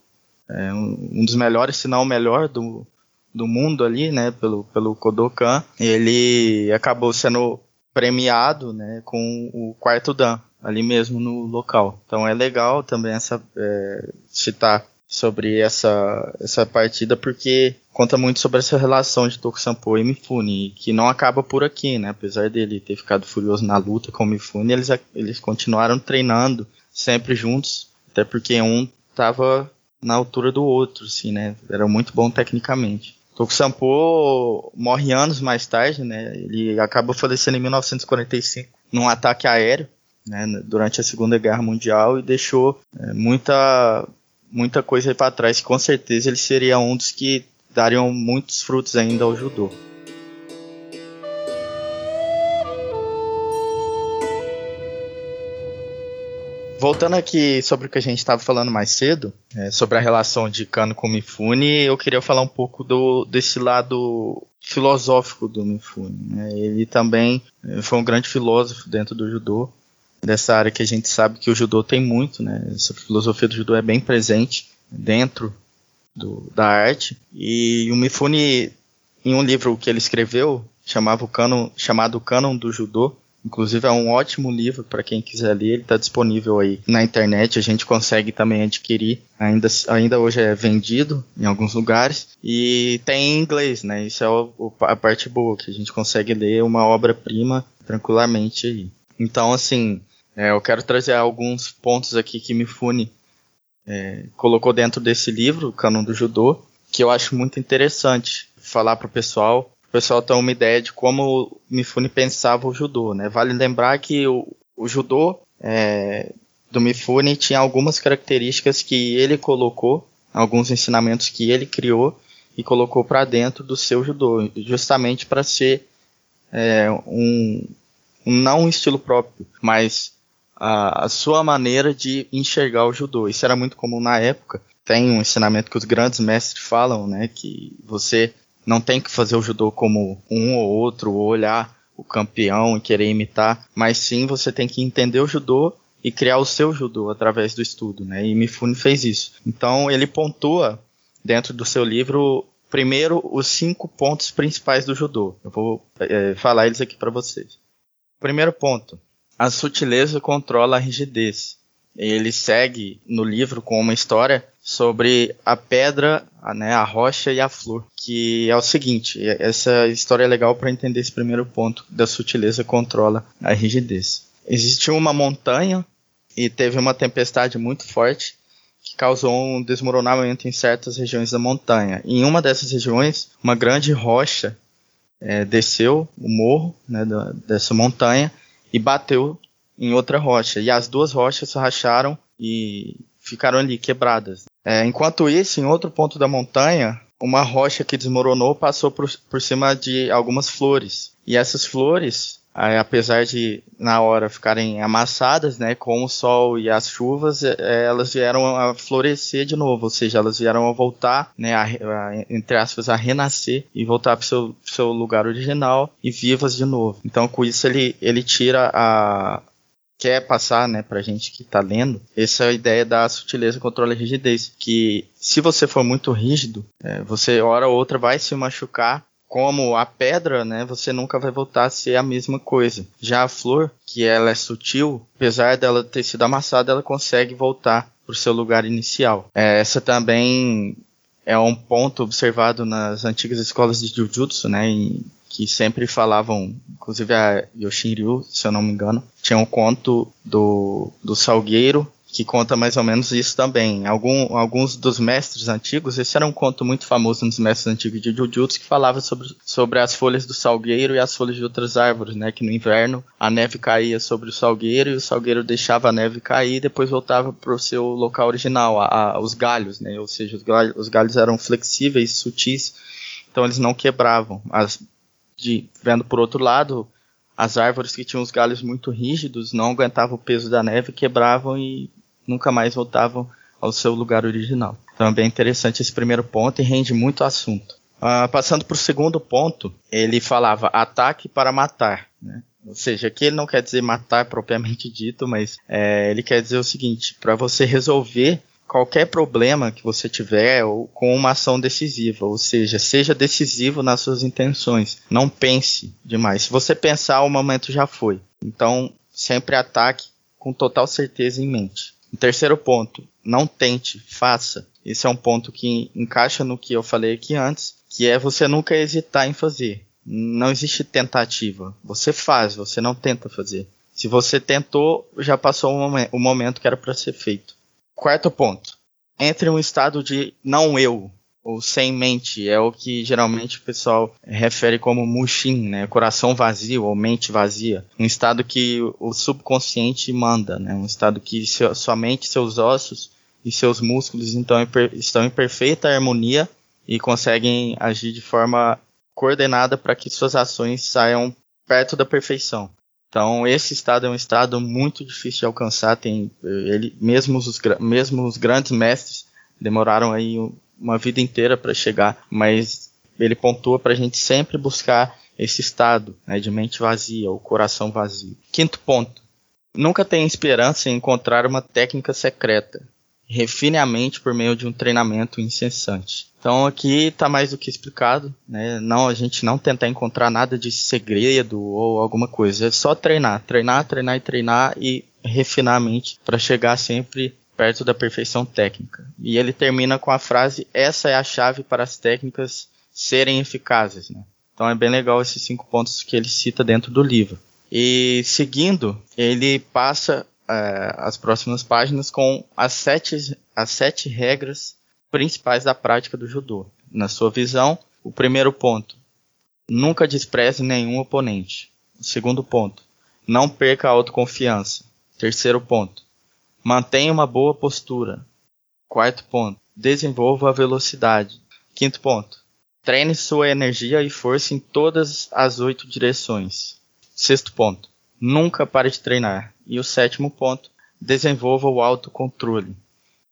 é, um, dos melhores, se não o melhor do, do mundo ali, né, pelo, pelo Kodokan, ele acabou sendo premiado né, com o quarto dan ali mesmo no local. Então é legal também essa é, citar sobre essa, essa partida porque conta muito sobre essa relação de Tokusampo e Mifune, que não acaba por aqui, né? Apesar dele ter ficado furioso na luta com o Mifune, eles, eles continuaram treinando sempre juntos, até porque um estava na altura do outro, assim, né? Era muito bom tecnicamente. Toku Sampo morre anos mais tarde, né? Ele acaba falecendo em 1945 num ataque aéreo, né? Durante a Segunda Guerra Mundial e deixou é, muita muita coisa para trás. Com certeza ele seria um dos que dariam muitos frutos ainda ao judô. Voltando aqui sobre o que a gente estava falando mais cedo, é, sobre a relação de Kano com Mifune, eu queria falar um pouco do, desse lado filosófico do Mifune. Né? Ele também é, foi um grande filósofo dentro do judô, dessa área que a gente sabe que o judô tem muito, né? essa filosofia do judô é bem presente dentro do, da arte. E o Mifune, em um livro que ele escreveu, chamava o canon, chamado Canon do Judô, Inclusive é um ótimo livro para quem quiser ler, ele está disponível aí na internet, a gente consegue também adquirir, ainda, ainda hoje é vendido em alguns lugares e tem em inglês, né? Isso é o, a parte boa, que a gente consegue ler uma obra-prima tranquilamente aí. Então, assim, é, eu quero trazer alguns pontos aqui que Mifune é, colocou dentro desse livro, o Canon do Judô, que eu acho muito interessante falar para o pessoal o pessoal tem uma ideia de como Mifune pensava o judô, né? Vale lembrar que o, o judô é, do Mifune tinha algumas características que ele colocou, alguns ensinamentos que ele criou e colocou para dentro do seu judô, justamente para ser é, um, um, não um estilo próprio, mas a, a, sua maneira de enxergar o judô. Isso era muito comum na época. Tem um ensinamento que os grandes mestres falam, né, que você não tem que fazer o judô como um ou outro, ou olhar o campeão e querer imitar, mas sim você tem que entender o judô e criar o seu judô através do estudo, né? E Mifune fez isso. Então ele pontua dentro do seu livro primeiro os cinco pontos principais do judô. Eu vou é, falar eles aqui para vocês. Primeiro ponto: a sutileza controla a rigidez. Ele segue no livro com uma história sobre a pedra, a, né, a rocha e a flor, que é o seguinte, essa história é legal para entender esse primeiro ponto da sutileza controla a rigidez. Existiu uma montanha e teve uma tempestade muito forte que causou um desmoronamento em certas regiões da montanha. Em uma dessas regiões, uma grande rocha é, desceu o morro né, da, dessa montanha e bateu em outra rocha. E as duas rochas racharam e ficaram ali quebradas. É, enquanto isso, em outro ponto da montanha, uma rocha que desmoronou passou por, por cima de algumas flores. E essas flores, apesar de na hora ficarem amassadas, né, com o sol e as chuvas, é, elas vieram a florescer de novo, ou seja, elas vieram a voltar, né, a, a, entre aspas, a renascer e voltar para seu, seu lugar original e vivas de novo. Então, com isso ele, ele tira a, quer passar, né, pra gente que tá lendo, essa é a ideia da sutileza controla a rigidez, que se você for muito rígido, é, você hora ou outra vai se machucar, como a pedra, né, você nunca vai voltar a ser a mesma coisa. Já a flor, que ela é sutil, apesar dela ter sido amassada, ela consegue voltar pro seu lugar inicial. É, essa também é um ponto observado nas antigas escolas de Jujutsu, né, em, que sempre falavam, inclusive a Yoshinryu, se eu não me engano, tinha um conto do, do Salgueiro que conta mais ou menos isso também. Algum, alguns dos mestres antigos, esse era um conto muito famoso dos mestres antigos de Jujutsu, que falava sobre, sobre as folhas do salgueiro e as folhas de outras árvores, né? Que no inverno a neve caía sobre o salgueiro e o salgueiro deixava a neve cair e depois voltava para o seu local original, a, a, os galhos, né? Ou seja, os galhos, os galhos eram flexíveis, sutis, então eles não quebravam. As, de, vendo por outro lado, as árvores que tinham os galhos muito rígidos não aguentavam o peso da neve, quebravam e nunca mais voltavam ao seu lugar original. Então é bem interessante esse primeiro ponto e rende muito assunto. Uh, passando para o segundo ponto, ele falava ataque para matar. Né? Ou seja, aqui ele não quer dizer matar propriamente [laughs] dito, mas é, ele quer dizer o seguinte: para você resolver qualquer problema que você tiver ou com uma ação decisiva, ou seja, seja decisivo nas suas intenções. Não pense demais. Se você pensar, o momento já foi. Então, sempre ataque com total certeza em mente. Terceiro ponto, não tente, faça. Esse é um ponto que encaixa no que eu falei aqui antes, que é você nunca hesitar em fazer. Não existe tentativa. Você faz, você não tenta fazer. Se você tentou, já passou o momento que era para ser feito. Quarto ponto. Entre um estado de não eu, ou sem mente, é o que geralmente o pessoal refere como mushin, né? Coração vazio ou mente vazia. Um estado que o subconsciente manda, né? Um estado que seu, sua mente, seus ossos e seus músculos então, estão em perfeita harmonia e conseguem agir de forma coordenada para que suas ações saiam perto da perfeição. Então, esse estado é um estado muito difícil de alcançar. Tem, ele, mesmo, os, mesmo os grandes mestres demoraram aí uma vida inteira para chegar, mas ele pontua para a gente sempre buscar esse estado né, de mente vazia, ou coração vazio. Quinto ponto: nunca tenha esperança em encontrar uma técnica secreta. Refine a mente por meio de um treinamento incessante. Então aqui está mais do que explicado, né? Não, a gente não tentar encontrar nada de segredo ou alguma coisa, é só treinar, treinar, treinar e treinar e refinar a mente para chegar sempre perto da perfeição técnica. E ele termina com a frase: essa é a chave para as técnicas serem eficazes, né? Então é bem legal esses cinco pontos que ele cita dentro do livro. E seguindo, ele passa é, as próximas páginas com as sete, as sete regras principais da prática do judô. Na sua visão, o primeiro ponto: nunca despreze nenhum oponente. O segundo ponto: não perca a autoconfiança. Terceiro ponto: mantenha uma boa postura. Quarto ponto: desenvolva a velocidade. Quinto ponto: treine sua energia e força em todas as oito direções. Sexto ponto: nunca pare de treinar. E o sétimo ponto: desenvolva o autocontrole.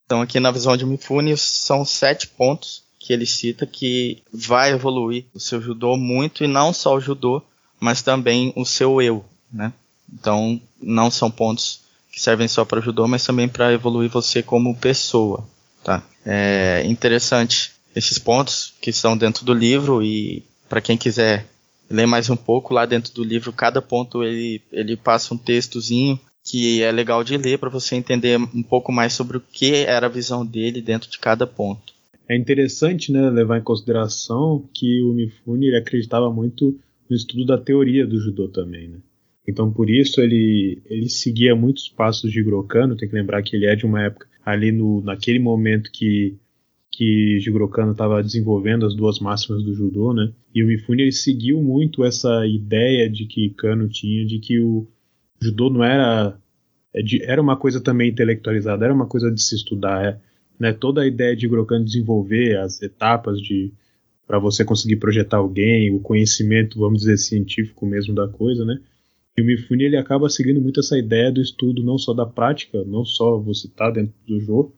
Então, aqui na visão de Mifune, são sete pontos que ele cita que vai evoluir o seu judô muito, e não só o judô, mas também o seu eu, né? Então, não são pontos que servem só para o judô, mas também para evoluir você como pessoa, tá? É interessante esses pontos que estão dentro do livro e para quem quiser ler mais um pouco lá dentro do livro, cada ponto ele, ele passa um textozinho que é legal de ler para você entender um pouco mais sobre o que era a visão dele dentro de cada ponto. É interessante né, levar em consideração que o Mifune ele acreditava muito no estudo da teoria do judô também. Né? Então, por isso, ele, ele seguia muitos passos de Grokano. Tem que lembrar que ele é de uma época ali no, naquele momento que que Jigoro estava desenvolvendo as duas máximas do judô, né? E o Mifune ele seguiu muito essa ideia de que Kano tinha de que o, judô não era é era uma coisa também intelectualizada, era uma coisa de se estudar, é, né? Toda a ideia de Grokan desenvolver as etapas de para você conseguir projetar alguém, o conhecimento, vamos dizer, científico mesmo da coisa, né? E o Mifune ele acaba seguindo muito essa ideia do estudo não só da prática, não só você estar tá dentro do jogo,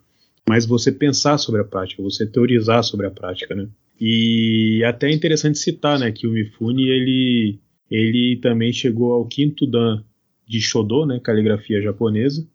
mas você pensar sobre a prática, você teorizar sobre a prática, né? E até é interessante citar, né, que o Mifune ele ele também chegou ao quinto dan de Shodo, né, caligrafia japonesa.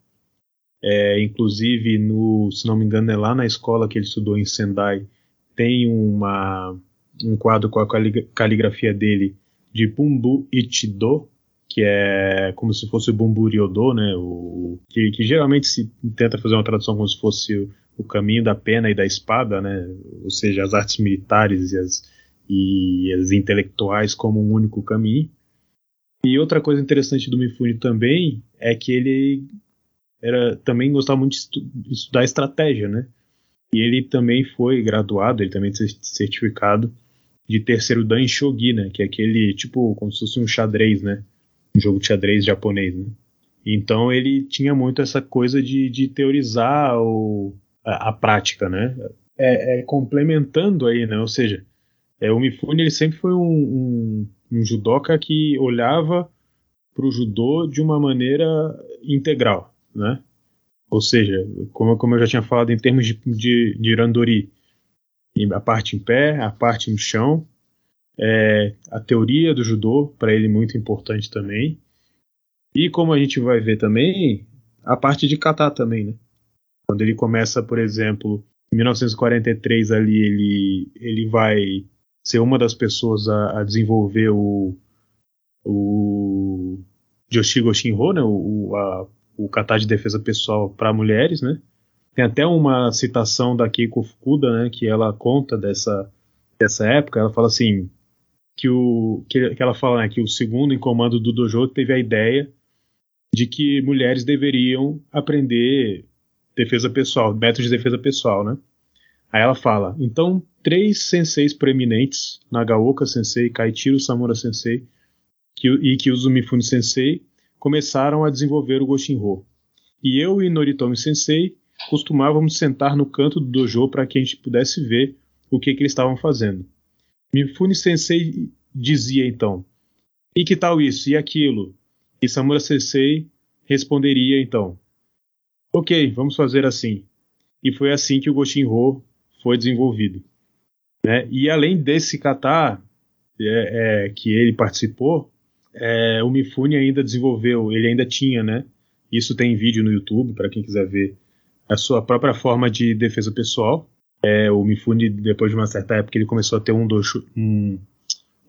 É, inclusive, no, se não me engano, é lá na escola que ele estudou em Sendai, tem uma, um quadro com a caligrafia dele de Bumbu Ichido, que é como se fosse o Bumbu Ryodo, né, o, que, que, geralmente se tenta fazer uma tradução como se fosse o, caminho da pena e da espada, né, ou seja, as artes militares e as, e as intelectuais como um único caminho. E outra coisa interessante do Mifune também é que ele era também gostava muito de, estu estudar estratégia, né? E ele também foi graduado, ele também certificado de terceiro dan shogi, né? Que é aquele tipo como se fosse um xadrez, né? Um jogo de xadrez japonês, né? Então ele tinha muito essa coisa de, de teorizar o, a, a prática, né? É, é, complementando aí, né? Ou seja, é, o Mifune ele sempre foi um, um, um judoca que olhava para o judô de uma maneira integral, né? Ou seja, como, como eu já tinha falado em termos de, de, de randori, a parte em pé, a parte no chão, é, a teoria do judô para ele muito importante também, e como a gente vai ver também, a parte de kata também, né? Quando ele começa, por exemplo, em 1943 ali ele ele vai ser uma das pessoas a, a desenvolver o o Joshigo Shinho, né? O, a, o kata de defesa pessoal para mulheres, né? Tem até uma citação da Keiko Fukuda, né, que ela conta dessa, dessa época. Ela fala assim que o que, que ela fala né, que o segundo em comando do dojo teve a ideia de que mulheres deveriam aprender defesa pessoal, métodos de defesa pessoal, né? Aí ela fala: então três senseis proeminentes, Nagaoka Sensei, Kaichiro Samura Sensei que, e Kyuzo Mifune Sensei, começaram a desenvolver o Goshinho. E eu e Noritomi Sensei costumávamos sentar no canto do dojo para que a gente pudesse ver o que, que eles estavam fazendo. Mifune Sensei dizia então: e que tal isso e aquilo? E Samura Sensei responderia então: Ok, vamos fazer assim. E foi assim que o Goshinho foi desenvolvido. Né? E além desse kata é, é, que ele participou, é, o Mifune ainda desenvolveu, ele ainda tinha, né? Isso tem vídeo no YouTube para quem quiser ver a sua própria forma de defesa pessoal. É, o Mifune, depois de uma certa época, ele começou a ter um dojo, um,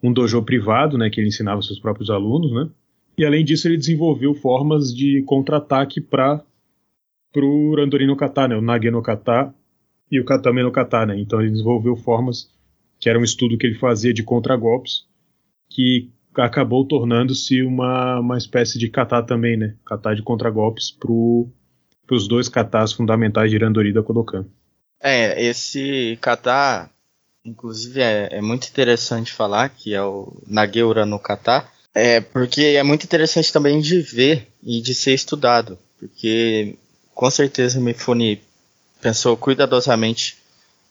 um dojo privado, né? Que ele ensinava seus próprios alunos, né? E além disso, ele desenvolveu formas de contra-ataque para o Randori no Kata, né? O Nage no Kata e o Katame no Kata, né? Então ele desenvolveu formas que era um estudo que ele fazia de contragolpes que acabou tornando-se uma, uma espécie de kata também, né? Kata de contragolpes para os dois katas fundamentais de Randori da Kodokan. É, esse kata, inclusive, é, é muito interessante falar, que é o Nageura no kata, é porque é muito interessante também de ver e de ser estudado, porque com certeza Mifune pensou cuidadosamente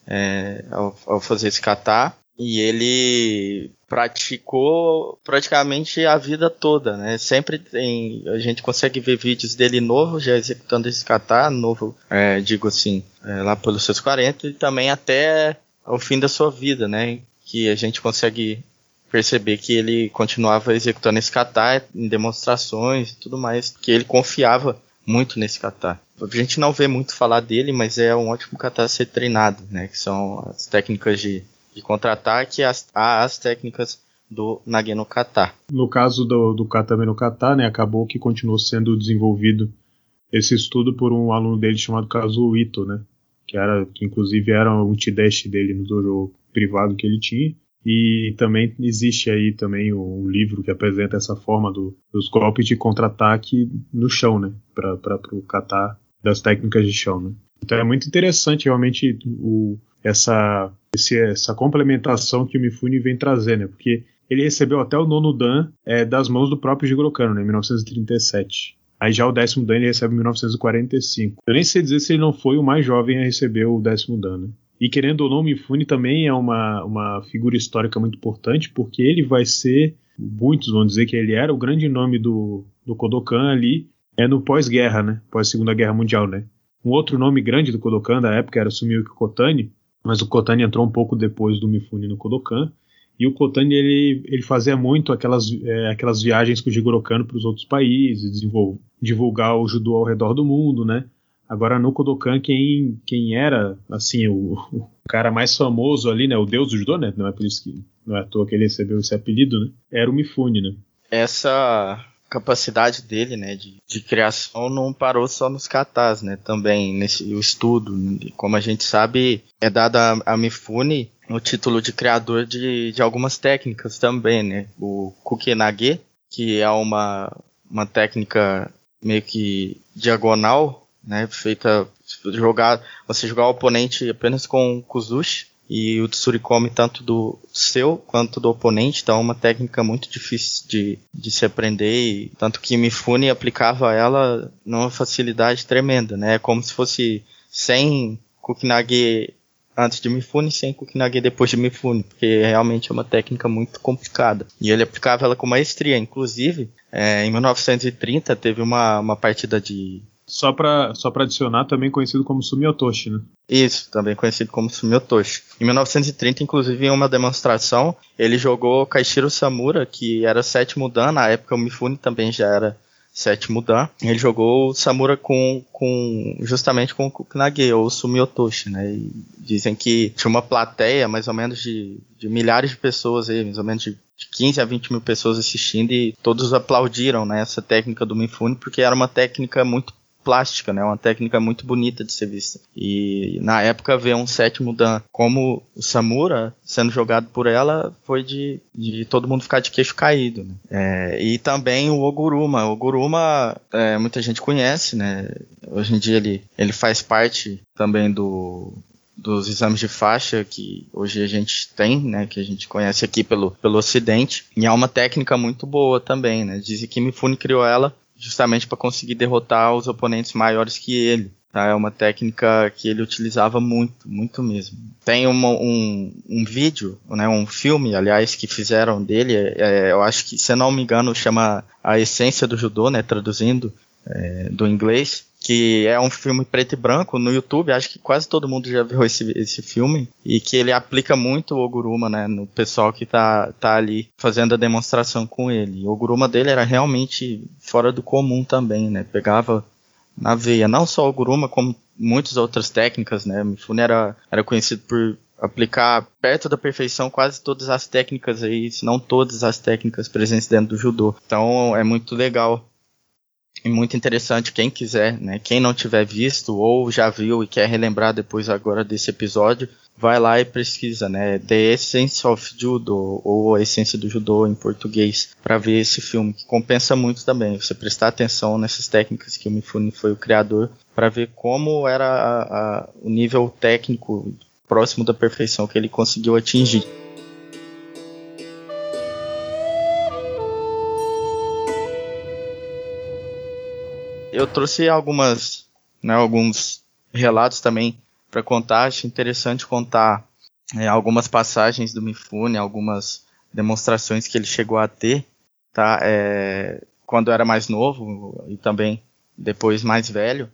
é, ao, ao fazer esse kata e ele praticou praticamente a vida toda, né? Sempre tem, a gente consegue ver vídeos dele novo, já executando esse kata, novo, é, digo assim, é, lá pelos seus 40 e também até o fim da sua vida, né? Que a gente consegue perceber que ele continuava executando esse kata em demonstrações e tudo mais, que ele confiava muito nesse kata. A gente não vê muito falar dele, mas é um ótimo kata a ser treinado, né? Que são as técnicas de de contra-ataque às, às técnicas do Nage no Kata. No caso do, do Katame no Kata, né, acabou que continuou sendo desenvolvido esse estudo por um aluno dele chamado Kazuo Ito, né, que, era, que inclusive era um Tideshi dele no dojo privado que ele tinha. E também existe aí também um livro que apresenta essa forma do, dos golpes de contra-ataque no chão, né, para o kata das técnicas de chão, né. Então é muito interessante realmente o, essa, esse, essa complementação que o Mifune vem trazer, né? Porque ele recebeu até o nono Dan é, das mãos do próprio Jigoro Kano, né, em 1937. Aí já o décimo Dan ele recebe em 1945. Eu nem sei dizer se ele não foi o mais jovem a receber o décimo Dan, né? E querendo ou não, o Mifune também é uma, uma figura histórica muito importante, porque ele vai ser, muitos vão dizer que ele era o grande nome do, do Kodokan ali, é no pós-guerra, né? Pós-segunda guerra mundial, né? Um outro nome grande do Kodokan da época era Sumiyuki Kotani, mas o Kotani entrou um pouco depois do Mifune no Kodokan. E o Kotani ele, ele fazia muito aquelas, é, aquelas viagens com o Jigoro Kano para os outros países, divulgar o judô ao redor do mundo, né? Agora no Kodokan quem, quem era assim o, o, cara mais famoso ali, né? O deus do judô, né? Não é por isso que não é à toa que ele recebeu esse apelido, né? Era o Mifune, né? Essa capacidade dele, né, de, de criação não parou só nos katas, né, também nesse o estudo, como a gente sabe, é dada a, a Mifune o título de criador de, de algumas técnicas também, né? O Kukenage, que é uma, uma técnica meio que diagonal, né? Feita jogar, você jogar o oponente apenas com Kuzushi e o Tsurikomi tanto do seu quanto do oponente, então é uma técnica muito difícil de, de se aprender, e, tanto que Mifune aplicava ela numa facilidade tremenda, né? É como se fosse sem Kukinage antes de Mifune, sem Kukinage depois de Mifune, porque realmente é uma técnica muito complicada. E ele aplicava ela com maestria, inclusive, é, em 1930 teve uma, uma partida de só para só adicionar, também conhecido como Sumiotoshi, né? Isso, também conhecido como Sumiotoshi. Em 1930, inclusive, em uma demonstração, ele jogou Kaishiro Samura, que era sétimo dan, na época o Mifune também já era sétimo dan. Ele jogou Samura com, com justamente com o Kukinage, ou Sumiotoshi, né? E dizem que tinha uma plateia, mais ou menos de, de milhares de pessoas aí, mais ou menos de, de 15 a 20 mil pessoas assistindo e todos aplaudiram né, essa técnica do Mifune, porque era uma técnica muito plástica, né? Uma técnica muito bonita de ser vista. E na época ver um sétimo dan como o Samura sendo jogado por ela foi de, de todo mundo ficar de queixo caído. Né? É, e também o Oguruma. O Oguruma é, muita gente conhece, né? Hoje em dia ele, ele faz parte também do dos exames de faixa que hoje a gente tem, né, que a gente conhece aqui pelo, pelo Ocidente, e é uma técnica muito boa também, né, dizem que Mifune criou ela justamente para conseguir derrotar os oponentes maiores que ele. Tá? É uma técnica que ele utilizava muito, muito mesmo. Tem uma, um, um vídeo, né, um filme, aliás, que fizeram dele, é, eu acho que, se não me engano, chama A Essência do Judô, né, traduzindo é, do inglês, que é um filme preto e branco no YouTube, acho que quase todo mundo já viu esse, esse filme, e que ele aplica muito o Oguruma, né, no pessoal que tá, tá ali fazendo a demonstração com ele. O Oguruma dele era realmente fora do comum também, né, pegava na veia, não só o Oguruma, como muitas outras técnicas, né, Mifune era, era conhecido por aplicar perto da perfeição quase todas as técnicas aí, se não todas as técnicas presentes dentro do judô. Então é muito legal e muito interessante quem quiser, né? Quem não tiver visto ou já viu e quer relembrar depois agora desse episódio, vai lá e pesquisa, né? The Essence of Judo ou a essência do judô em português para ver esse filme que compensa muito também. Você prestar atenção nessas técnicas que o Mifune foi o criador para ver como era a, a, o nível técnico próximo da perfeição que ele conseguiu atingir. Eu trouxe algumas, né, alguns relatos também para contar. Acho interessante contar é, algumas passagens do Mifune, algumas demonstrações que ele chegou a ter, tá? É, quando era mais novo e também depois mais velho,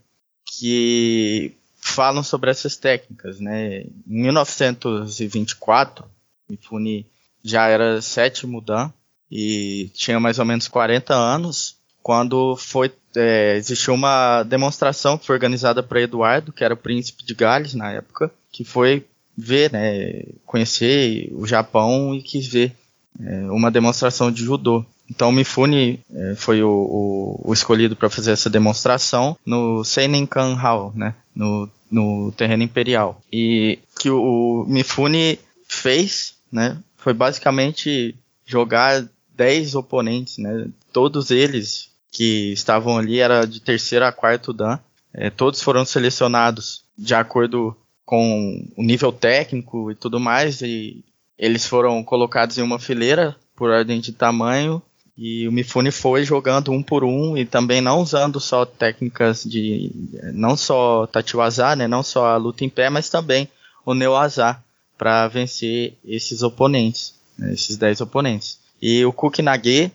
que falam sobre essas técnicas, né? Em 1924, Mifune já era sétimo dan e tinha mais ou menos 40 anos quando foi é, existiu uma demonstração que foi organizada para Eduardo, que era o príncipe de Gales na época, que foi ver, né, conhecer o Japão e quis ver é, uma demonstração de judô. Então Mifune é, foi o, o, o escolhido para fazer essa demonstração no Seinenkan Hall, né, no, no terreno imperial. E que o, o Mifune fez, né, foi basicamente jogar 10 oponentes, né, todos eles que estavam ali era de terceiro a quarto dan. É, todos foram selecionados de acordo com o nível técnico e tudo mais, e eles foram colocados em uma fileira por ordem de tamanho, e o Mifune foi jogando um por um e também não usando só técnicas de não só Tachiwaza, né, não só a luta em pé, mas também o Neoaza para vencer esses oponentes, né, esses 10 oponentes. E o Kukinage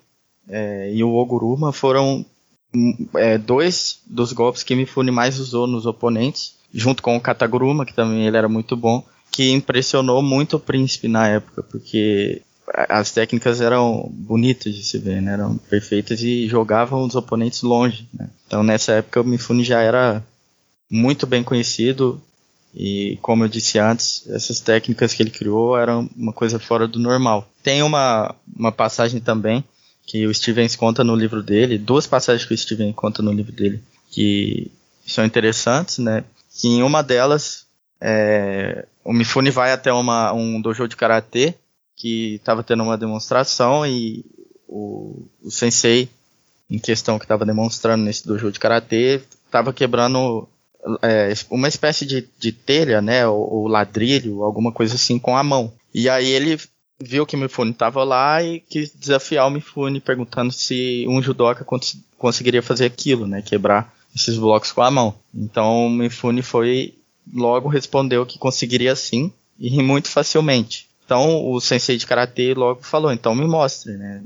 é, e o Oguruma foram hum, é, dois dos golpes que Mifune mais usou nos oponentes, junto com o Kataguruma, que também ele era muito bom, que impressionou muito o príncipe na época, porque as técnicas eram bonitas de se ver, né? eram perfeitas e jogavam os oponentes longe. Né? Então nessa época o Mifune já era muito bem conhecido e como eu disse antes, essas técnicas que ele criou eram uma coisa fora do normal. Tem uma, uma passagem também que o Stevens conta no livro dele, duas passagens que o Stevens conta no livro dele que são interessantes, né? Que em uma delas é, o Mifune vai até uma, um dojo de karatê que estava tendo uma demonstração e o, o sensei em questão que estava demonstrando nesse dojo de karatê estava quebrando é, uma espécie de, de telha, né, ou, ou, ladrilho, alguma coisa assim com a mão. E aí ele viu que o Mifune estava lá e quis desafiar o Mifune perguntando se um judoca cons conseguiria fazer aquilo, né, quebrar esses blocos com a mão. Então o Mifune foi logo respondeu que conseguiria sim e muito facilmente. Então o sensei de karatê logo falou, então me mostre, né?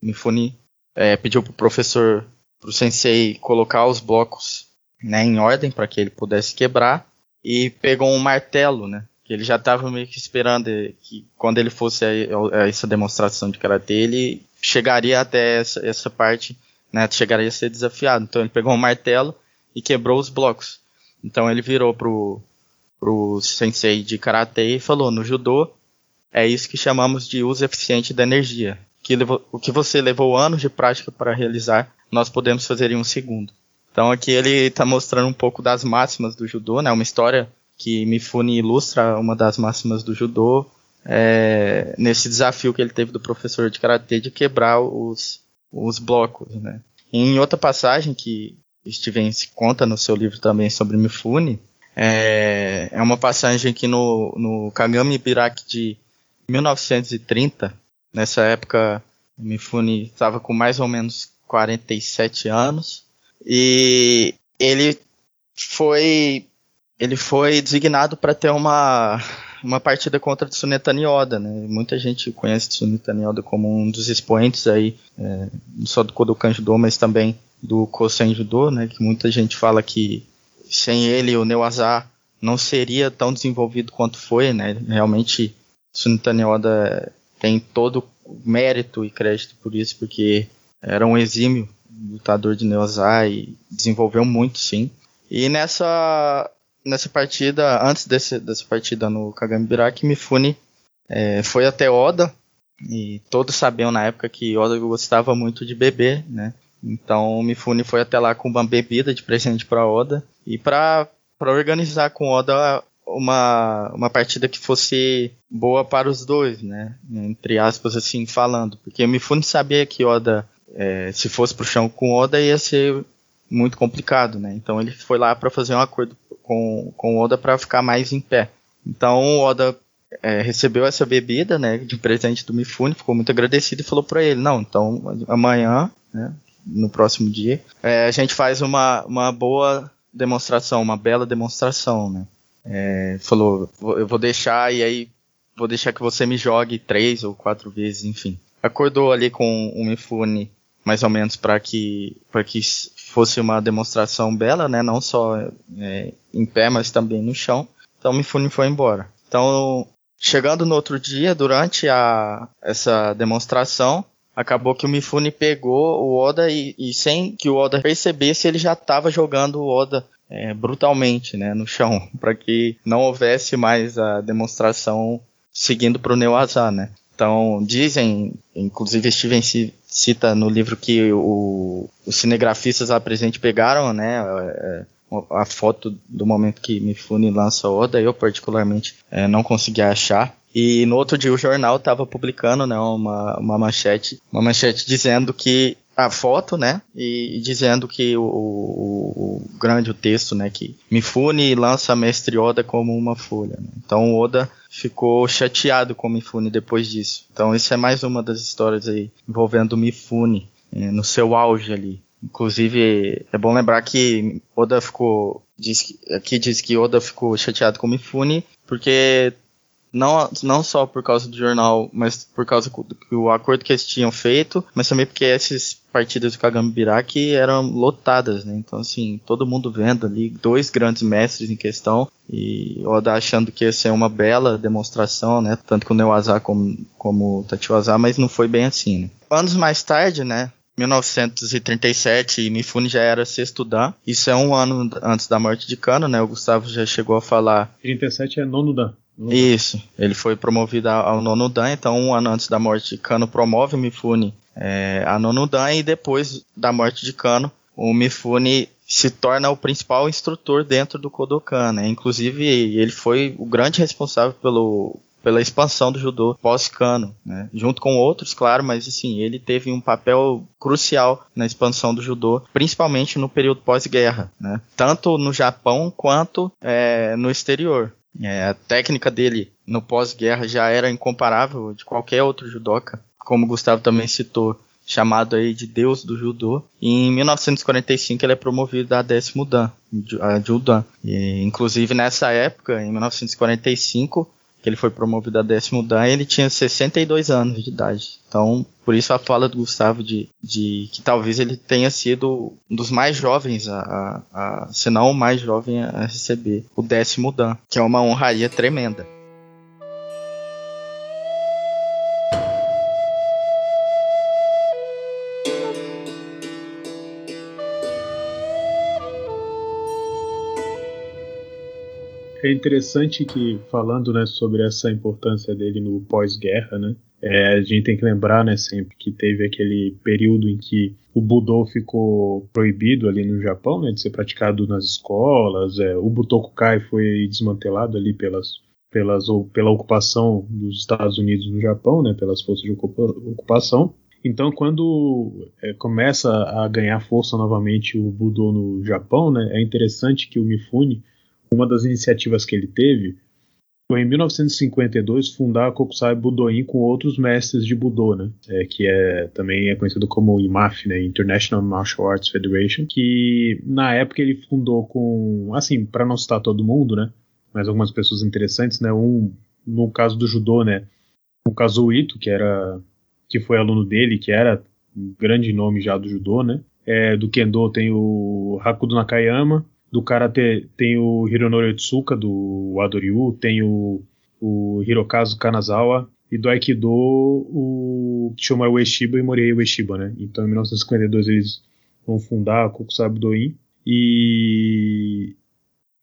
Mifune é, pediu pro professor, pro sensei colocar os blocos né, em ordem para que ele pudesse quebrar e pegou um martelo, né? Que ele já estava meio que esperando que quando ele fosse a, a essa demonstração de karatê ele chegaria até essa, essa parte, né? Chegaria a ser desafiado. Então ele pegou um martelo e quebrou os blocos. Então ele virou pro, pro sensei de karatê e falou: no judô é isso que chamamos de uso eficiente da energia. Que levou, o que você levou anos de prática para realizar, nós podemos fazer em um segundo. Então aqui ele está mostrando um pouco das máximas do judô, né? Uma história que Mifune ilustra uma das máximas do judô é, nesse desafio que ele teve do professor de karatê de quebrar os, os blocos, né? Em outra passagem que Steven conta no seu livro também sobre Mifune, é, é uma passagem que no, no Kagami Biraki de 1930, nessa época, Mifune estava com mais ou menos 47 anos e ele foi ele foi designado para ter uma uma partida contra Tsuneta Nioda, né? Muita gente conhece Tsuneta Nioda como um dos expoentes aí, é, não só do Kodokan Judo, mas também do Kosen Judo, né? Que muita gente fala que sem ele o Neuazá não seria tão desenvolvido quanto foi, né? Realmente Sunita Nioda tem todo mérito e crédito por isso, porque era um exímio lutador de Neozai e desenvolveu muito, sim. E nessa nessa partida, antes desse, dessa partida no Kagami Biraki, Mifune é, foi até Oda, e todos sabiam na época que Oda gostava muito de beber, né? Então Mifune foi até lá com uma bebida de presente para Oda e para organizar com Oda uma, uma partida que fosse boa para os dois, né? Entre aspas, assim, falando. Porque o Mifune sabia que Oda, é, se fosse pro chão com Oda, ia ser muito complicado, né? Então ele foi lá para fazer um acordo com, com Oda para ficar mais em pé. Então Oda é, recebeu essa bebida, né, de presente do Mifune, ficou muito agradecido e falou para ele, não, então amanhã, né, no próximo dia, é, a gente faz uma, uma boa demonstração, uma bela demonstração, né. É, falou, eu vou deixar e aí vou deixar que você me jogue três ou quatro vezes, enfim. Acordou ali com o Mifune mais ou menos para que para que fosse uma demonstração bela, né? Não só é, em pé, mas também no chão. Então Mifune foi embora. Então chegando no outro dia, durante a essa demonstração, acabou que o Mifune pegou o Oda e, e sem que o Oda percebesse, ele já estava jogando o Oda é, brutalmente né, no chão, [laughs] para que não houvesse mais a demonstração seguindo para o Neuazá, né? Então, dizem, inclusive Steven cita no livro que o, os cinegrafistas lá presente pegaram, né, a, a, foto do momento que Mifune lança Oda, eu particularmente é, não consegui achar. E no outro dia o jornal estava publicando, né, uma, uma manchete, uma manchete dizendo que a foto, né? E, e dizendo que o, o, o, grande o texto, né? Que Mifune lança Mestre Oda como uma folha. Né? Então Oda ficou chateado com Mifune depois disso. Então isso é mais uma das histórias aí envolvendo Mifune é, no seu auge ali. Inclusive é bom lembrar que Oda ficou diz, aqui diz que Oda ficou chateado com Mifune porque não, não só por causa do jornal, mas por causa do acordo que eles tinham feito, mas também porque essas partidas do Kagambiraki eram lotadas, né? Então, assim, todo mundo vendo ali, dois grandes mestres em questão, e Oda achando que ia ser uma bela demonstração, né? Tanto com o Neuaza como, como o Tachiwaza, mas não foi bem assim, né? Anos mais tarde, né? 1937, Mifune já era sexto dan. Isso é um ano antes da morte de Kano, né? O Gustavo já chegou a falar. 37 é nono dan. Isso, ele foi promovido ao nono dan, então um ano antes da morte de Kano promove Mifune é, a nono dan e depois da morte de Kano, o Mifune se torna o principal instrutor dentro do Kodokan, né? Inclusive, ele foi o grande responsável pelo pela expansão do judô pós-cano, né? junto com outros, claro, mas assim, ele teve um papel crucial na expansão do judô, principalmente no período pós-guerra, né? tanto no Japão quanto é, no exterior. É, a técnica dele no pós-guerra já era incomparável de qualquer outro judoca, como o Gustavo também citou chamado aí de Deus do Judô. E em 1945 ele é promovido a décimo dan, a Judan. E, inclusive nessa época, em 1945, que ele foi promovido a décimo dan, ele tinha 62 anos de idade. Então, por isso a fala do Gustavo de, de que talvez ele tenha sido um dos mais jovens, a, a, a, se não o mais jovem a receber o décimo dan, que é uma honraria tremenda. É interessante que, falando né, sobre essa importância dele no pós-guerra, né, é, a gente tem que lembrar né, sempre que teve aquele período em que o Budô ficou proibido ali no Japão né, de ser praticado nas escolas, é, o Butokukai foi desmantelado ali pelas, pelas, pela ocupação dos Estados Unidos no Japão, né, pelas forças de ocupa, ocupação. Então, quando é, começa a ganhar força novamente o Budô no Japão, né, é interessante que o Mifune uma das iniciativas que ele teve foi em 1952 fundar a Kokusai Budoin com outros mestres de Budô, né? É, que é também é conhecido como IMAF, né? International Martial Arts Federation, que na época ele fundou com, assim, para não citar todo mundo, né? Mas algumas pessoas interessantes, né? Um, no caso do judô, né? O Kazuo Ito, que era que foi aluno dele, que era um grande nome já do judô, né? É, do Kendo tem o Hakudo Nakayama, do Karate tem o Hironori Otsuka, do Adoryu, tem o, o Hirokazu Kanazawa, e do Aikido o Kishoma Ueshiba e Morihei Ueshiba, né? Então em 1952 eles vão fundar a Kokusai Doin e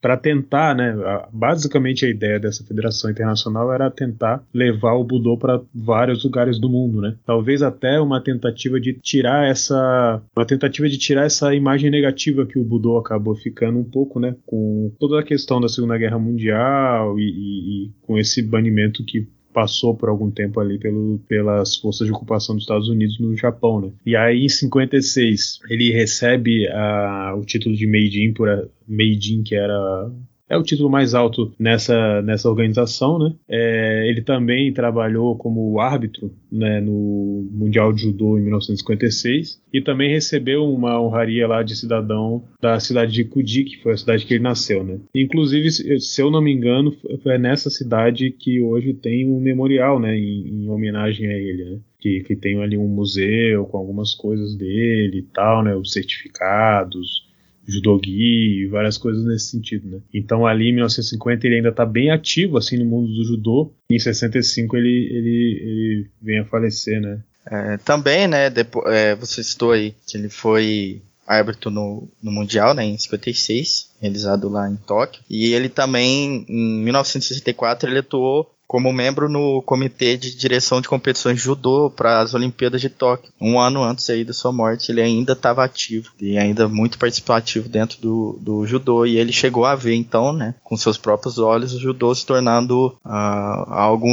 para tentar, né, basicamente a ideia dessa federação internacional era tentar levar o Budô para vários lugares do mundo, né? Talvez até uma tentativa de tirar essa, uma tentativa de tirar essa imagem negativa que o Budô acabou ficando um pouco, né, com toda a questão da Segunda Guerra Mundial e, e, e com esse banimento que passou por algum tempo ali pelo, pelas forças de ocupação dos Estados Unidos no Japão, né? E aí em 56 ele recebe o título de Meijin por a, Meijin que era é o título mais alto nessa, nessa organização, né? É, ele também trabalhou como árbitro né, no Mundial de Judô em 1956 e também recebeu uma honraria lá de cidadão da cidade de Kudi, que foi a cidade que ele nasceu, né? Inclusive, se eu não me engano, é nessa cidade que hoje tem um memorial, né, em, em homenagem a ele, né? Que, que tem ali um museu com algumas coisas dele e tal, né? Os certificados, judogi e várias coisas nesse sentido, né? Então ali em 1950 ele ainda está bem ativo assim no mundo do judô e em 65 ele, ele, ele vem a falecer, né? É, também, né, depois, é, você citou aí que ele foi árbitro no, no Mundial, né, em 56, realizado lá em Tóquio. E ele também, em 1964, ele atuou como membro no comitê de direção de competições de judô para as Olimpíadas de Tóquio. Um ano antes aí da sua morte, ele ainda estava ativo e ainda muito participativo dentro do, do judô. E ele chegou a ver, então, né, com seus próprios olhos, o judô se tornando uh, algo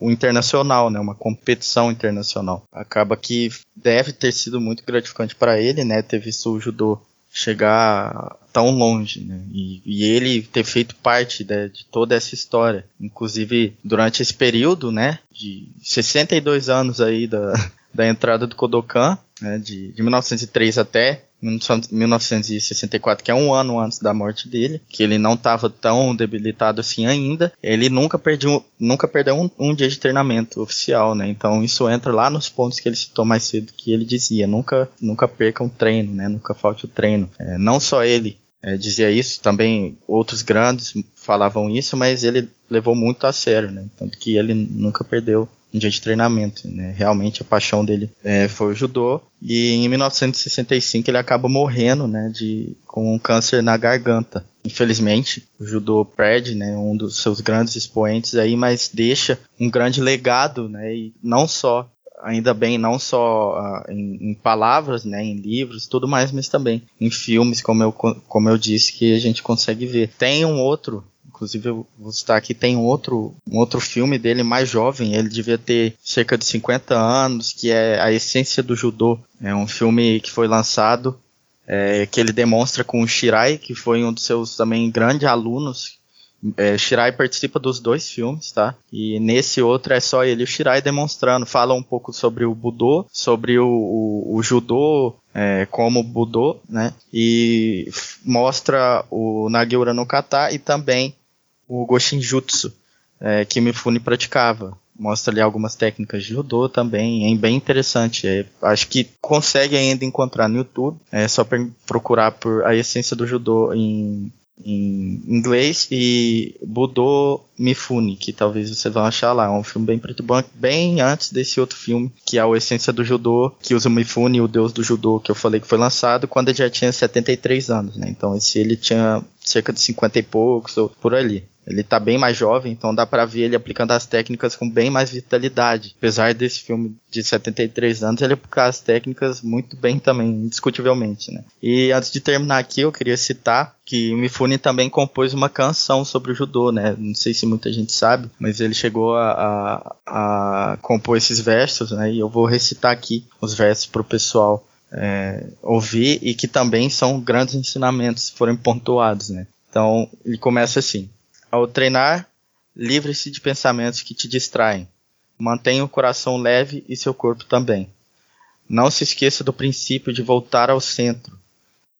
internacional, né, uma competição internacional. Acaba que deve ter sido muito gratificante para ele, né, ter visto o judô chegar tão longe, né? E, e ele ter feito parte de, de, toda essa história. Inclusive, durante esse período, né, de 62 anos aí da, [laughs] da entrada do Kodokan, né, de, de 1903 até 1964, que é um ano antes da morte dele, que ele não estava tão debilitado assim ainda, ele nunca perdeu, nunca perdeu um, um, dia de treinamento oficial, né? Então isso entra lá nos pontos que ele citou mais cedo, que ele dizia, nunca, nunca perca um treino, né? Nunca falte o treino. É, não só ele é, dizia isso, também outros grandes falavam isso, mas ele levou muito a sério, né? Tanto que ele nunca perdeu um dia de treinamento. Né? Realmente a paixão dele é, foi o judô. E em 1965 ele acaba morrendo né, de, com um câncer na garganta. Infelizmente, o judô perde né, um dos seus grandes expoentes aí, mas deixa um grande legado, né, e não só ainda bem não só uh, em, em, palavras, né, em livros, tudo mais, mas também em filmes, como eu, como eu disse, que a gente consegue ver. Tem um outro, inclusive eu vou citar aqui, tem um outro, um outro filme dele mais jovem, ele devia ter cerca de 50 anos, que é A Essência do Judô. É um filme que foi lançado, é, que ele demonstra com o Shirai, que foi um dos seus também grandes alunos, é, Shirai participa dos dois filmes, tá? E nesse outro é só ele e o Shirai demonstrando. Fala um pouco sobre o Budô, sobre o, o, o Judô é, como Budô, né? E mostra o Nagiura no Kata e também o Goshinjutsu, é, que Mifune praticava. Mostra ali algumas técnicas de judô também, é bem interessante. É, acho que consegue ainda encontrar no YouTube. É só procurar por a essência do judô em em inglês e Budo Mifune, que talvez você vá achar lá. É um filme bem preto e branco, bem antes desse outro filme, que é a Essência do Judô, que usa o Mifune, o deus do judô, que eu falei que foi lançado quando ele já tinha 73 anos, né? Então esse ele tinha cerca de 50 e poucos, ou por ali. Ele tá bem mais jovem, então dá para ver ele aplicando as técnicas com bem mais vitalidade. Apesar desse filme de 73 anos, ele aplica as técnicas muito bem também, indiscutivelmente, né? E antes de terminar aqui, eu queria citar que Mifune também compôs uma canção sobre o judô, né? Não sei se muita gente sabe, mas ele chegou a, a, a compor esses versos, né? E eu vou recitar aqui os versos pro pessoal é, ouvir e que também são grandes ensinamentos, foram pontuados, né? Então, ele começa assim. Ao treinar, livre-se de pensamentos que te distraem. Mantenha o coração leve e seu corpo também. Não se esqueça do princípio de voltar ao centro.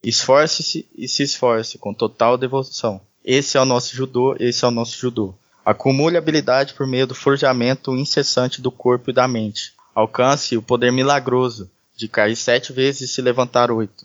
Esforce-se e se esforce com total devoção. Esse é o nosso judô, esse é o nosso judô. Acumule habilidade por meio do forjamento incessante do corpo e da mente. Alcance o poder milagroso de cair sete vezes e se levantar oito.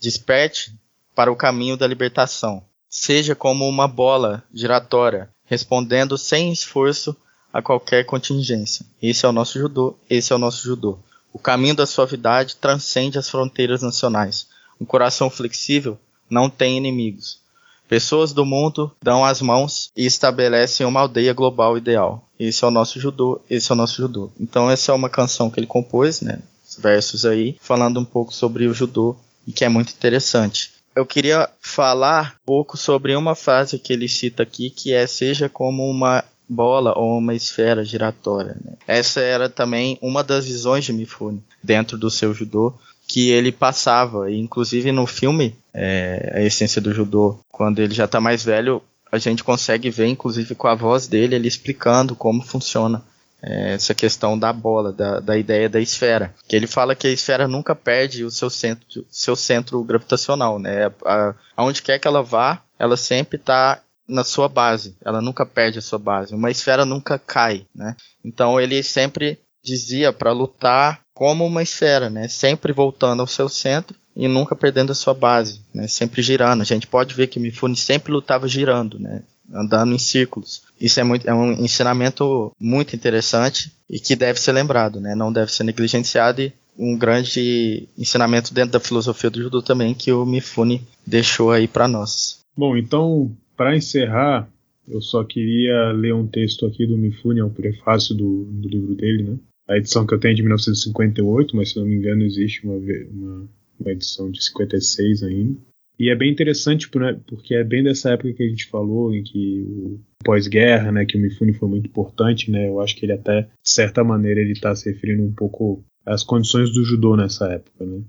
Desperte para o caminho da libertação. Seja como uma bola giratória, respondendo sem esforço a qualquer contingência. Esse é o nosso judô, esse é o nosso judô. O caminho da suavidade transcende as fronteiras nacionais. Um coração flexível não tem inimigos. Pessoas do mundo dão as mãos e estabelecem uma aldeia global ideal. Esse é o nosso judô, esse é o nosso judô. Então essa é uma canção que ele compôs, né? Versos aí, falando um pouco sobre o judô e que é muito interessante eu queria falar um pouco sobre uma frase que ele cita aqui, que é seja como uma bola ou uma esfera giratória. Né? Essa era também uma das visões de Mifune dentro do seu judô que ele passava, e inclusive no filme é, A Essência do Judô, quando ele já está mais velho, a gente consegue ver, inclusive com a voz dele, ele explicando como funciona é, essa questão da bola, da, da ideia da esfera. Que ele fala que a esfera nunca perde o seu centro, seu centro gravitacional, né? A, aonde quer que ela vá, ela sempre está na sua base. Ela nunca perde a sua base. Uma esfera nunca cai, né? Então ele sempre dizia para lutar como uma esfera, né? Sempre voltando ao seu centro e nunca perdendo a sua base, né? Sempre girando. A gente pode ver que Mifune sempre lutava girando, né? Andando em círculos. Isso é, muito, é um ensinamento muito interessante e que deve ser lembrado, né? não deve ser negligenciado e um grande ensinamento dentro da filosofia do judô também que o Mifune deixou aí para nós. Bom, então, para encerrar, eu só queria ler um texto aqui do Mifune, é o prefácio do, do livro dele, né? A edição que eu tenho é de 1958, mas se não me engano existe uma, uma, uma edição de 56 ainda. E é bem interessante né, porque é bem dessa época que a gente falou, em que o pós-guerra, né, que o Mifune foi muito importante, né, eu acho que ele até, de certa maneira, ele está se referindo um pouco às condições do judô nessa época, né.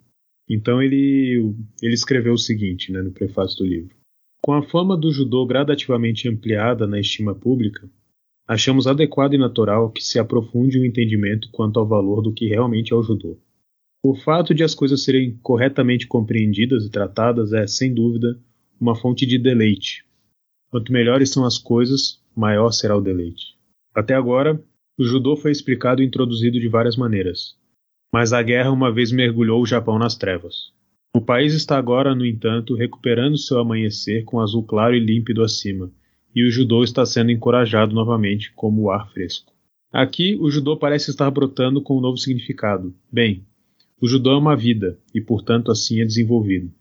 Então ele, ele escreveu o seguinte, né, no prefácio do livro. Com a fama do judô gradativamente ampliada na estima pública, achamos adequado e natural que se aprofunde o entendimento quanto ao valor do que realmente é o judô. O fato de as coisas serem corretamente compreendidas e tratadas é, sem dúvida, uma fonte de deleite. Quanto melhores são as coisas, maior será o deleite. Até agora, o judô foi explicado e introduzido de várias maneiras, mas a guerra uma vez mergulhou o Japão nas trevas. O país está agora, no entanto, recuperando seu amanhecer com azul claro e límpido acima, e o judô está sendo encorajado novamente como o ar fresco. Aqui, o judô parece estar brotando com um novo significado. Bem, o judô é uma vida e, portanto, assim é desenvolvido.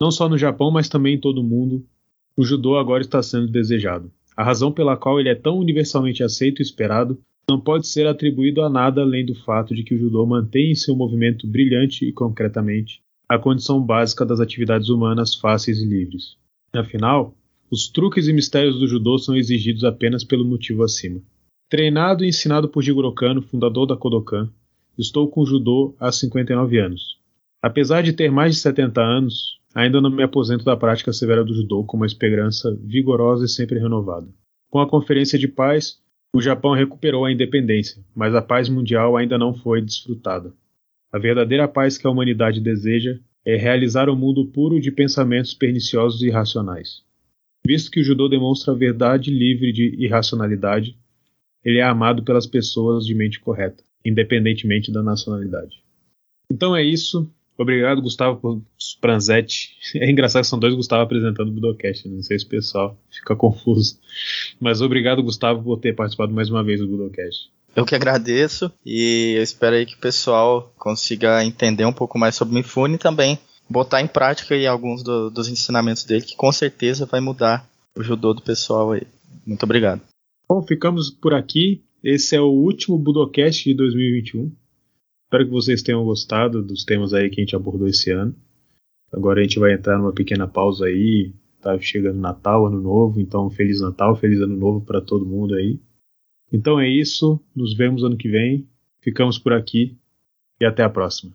Não só no Japão, mas também em todo o mundo, o judô agora está sendo desejado. A razão pela qual ele é tão universalmente aceito e esperado não pode ser atribuído a nada além do fato de que o judô mantém em seu movimento brilhante e concretamente a condição básica das atividades humanas fáceis e livres. Afinal, os truques e mistérios do judô são exigidos apenas pelo motivo acima. Treinado e ensinado por Jigoro Kano, fundador da Kodokan, estou com judô há 59 anos. Apesar de ter mais de 70 anos, ainda não me aposento da prática severa do judô com uma esperança vigorosa e sempre renovada. Com a Conferência de Paz, o Japão recuperou a independência, mas a paz mundial ainda não foi desfrutada. A verdadeira paz que a humanidade deseja é realizar um mundo puro de pensamentos perniciosos e irracionais. Visto que o judô demonstra a verdade livre de irracionalidade, ele é amado pelas pessoas de mente correta, independentemente da nacionalidade. Então é isso. Obrigado, Gustavo Pranzetti. [laughs] É engraçado que são dois Gustavo apresentando o Budocast, né? não sei se o pessoal fica confuso. Mas obrigado, Gustavo, por ter participado mais uma vez do Budocast. Eu que agradeço e eu espero aí que o pessoal consiga entender um pouco mais sobre o Mifune e também botar em prática aí alguns do, dos ensinamentos dele, que com certeza vai mudar o judô do pessoal aí. Muito obrigado. Bom, ficamos por aqui. Esse é o último Budocast de 2021. Espero que vocês tenham gostado dos temas aí que a gente abordou esse ano. Agora a gente vai entrar numa pequena pausa aí. Tá chegando Natal, Ano Novo, então Feliz Natal, Feliz Ano Novo para todo mundo aí. Então é isso, nos vemos ano que vem. Ficamos por aqui e até a próxima.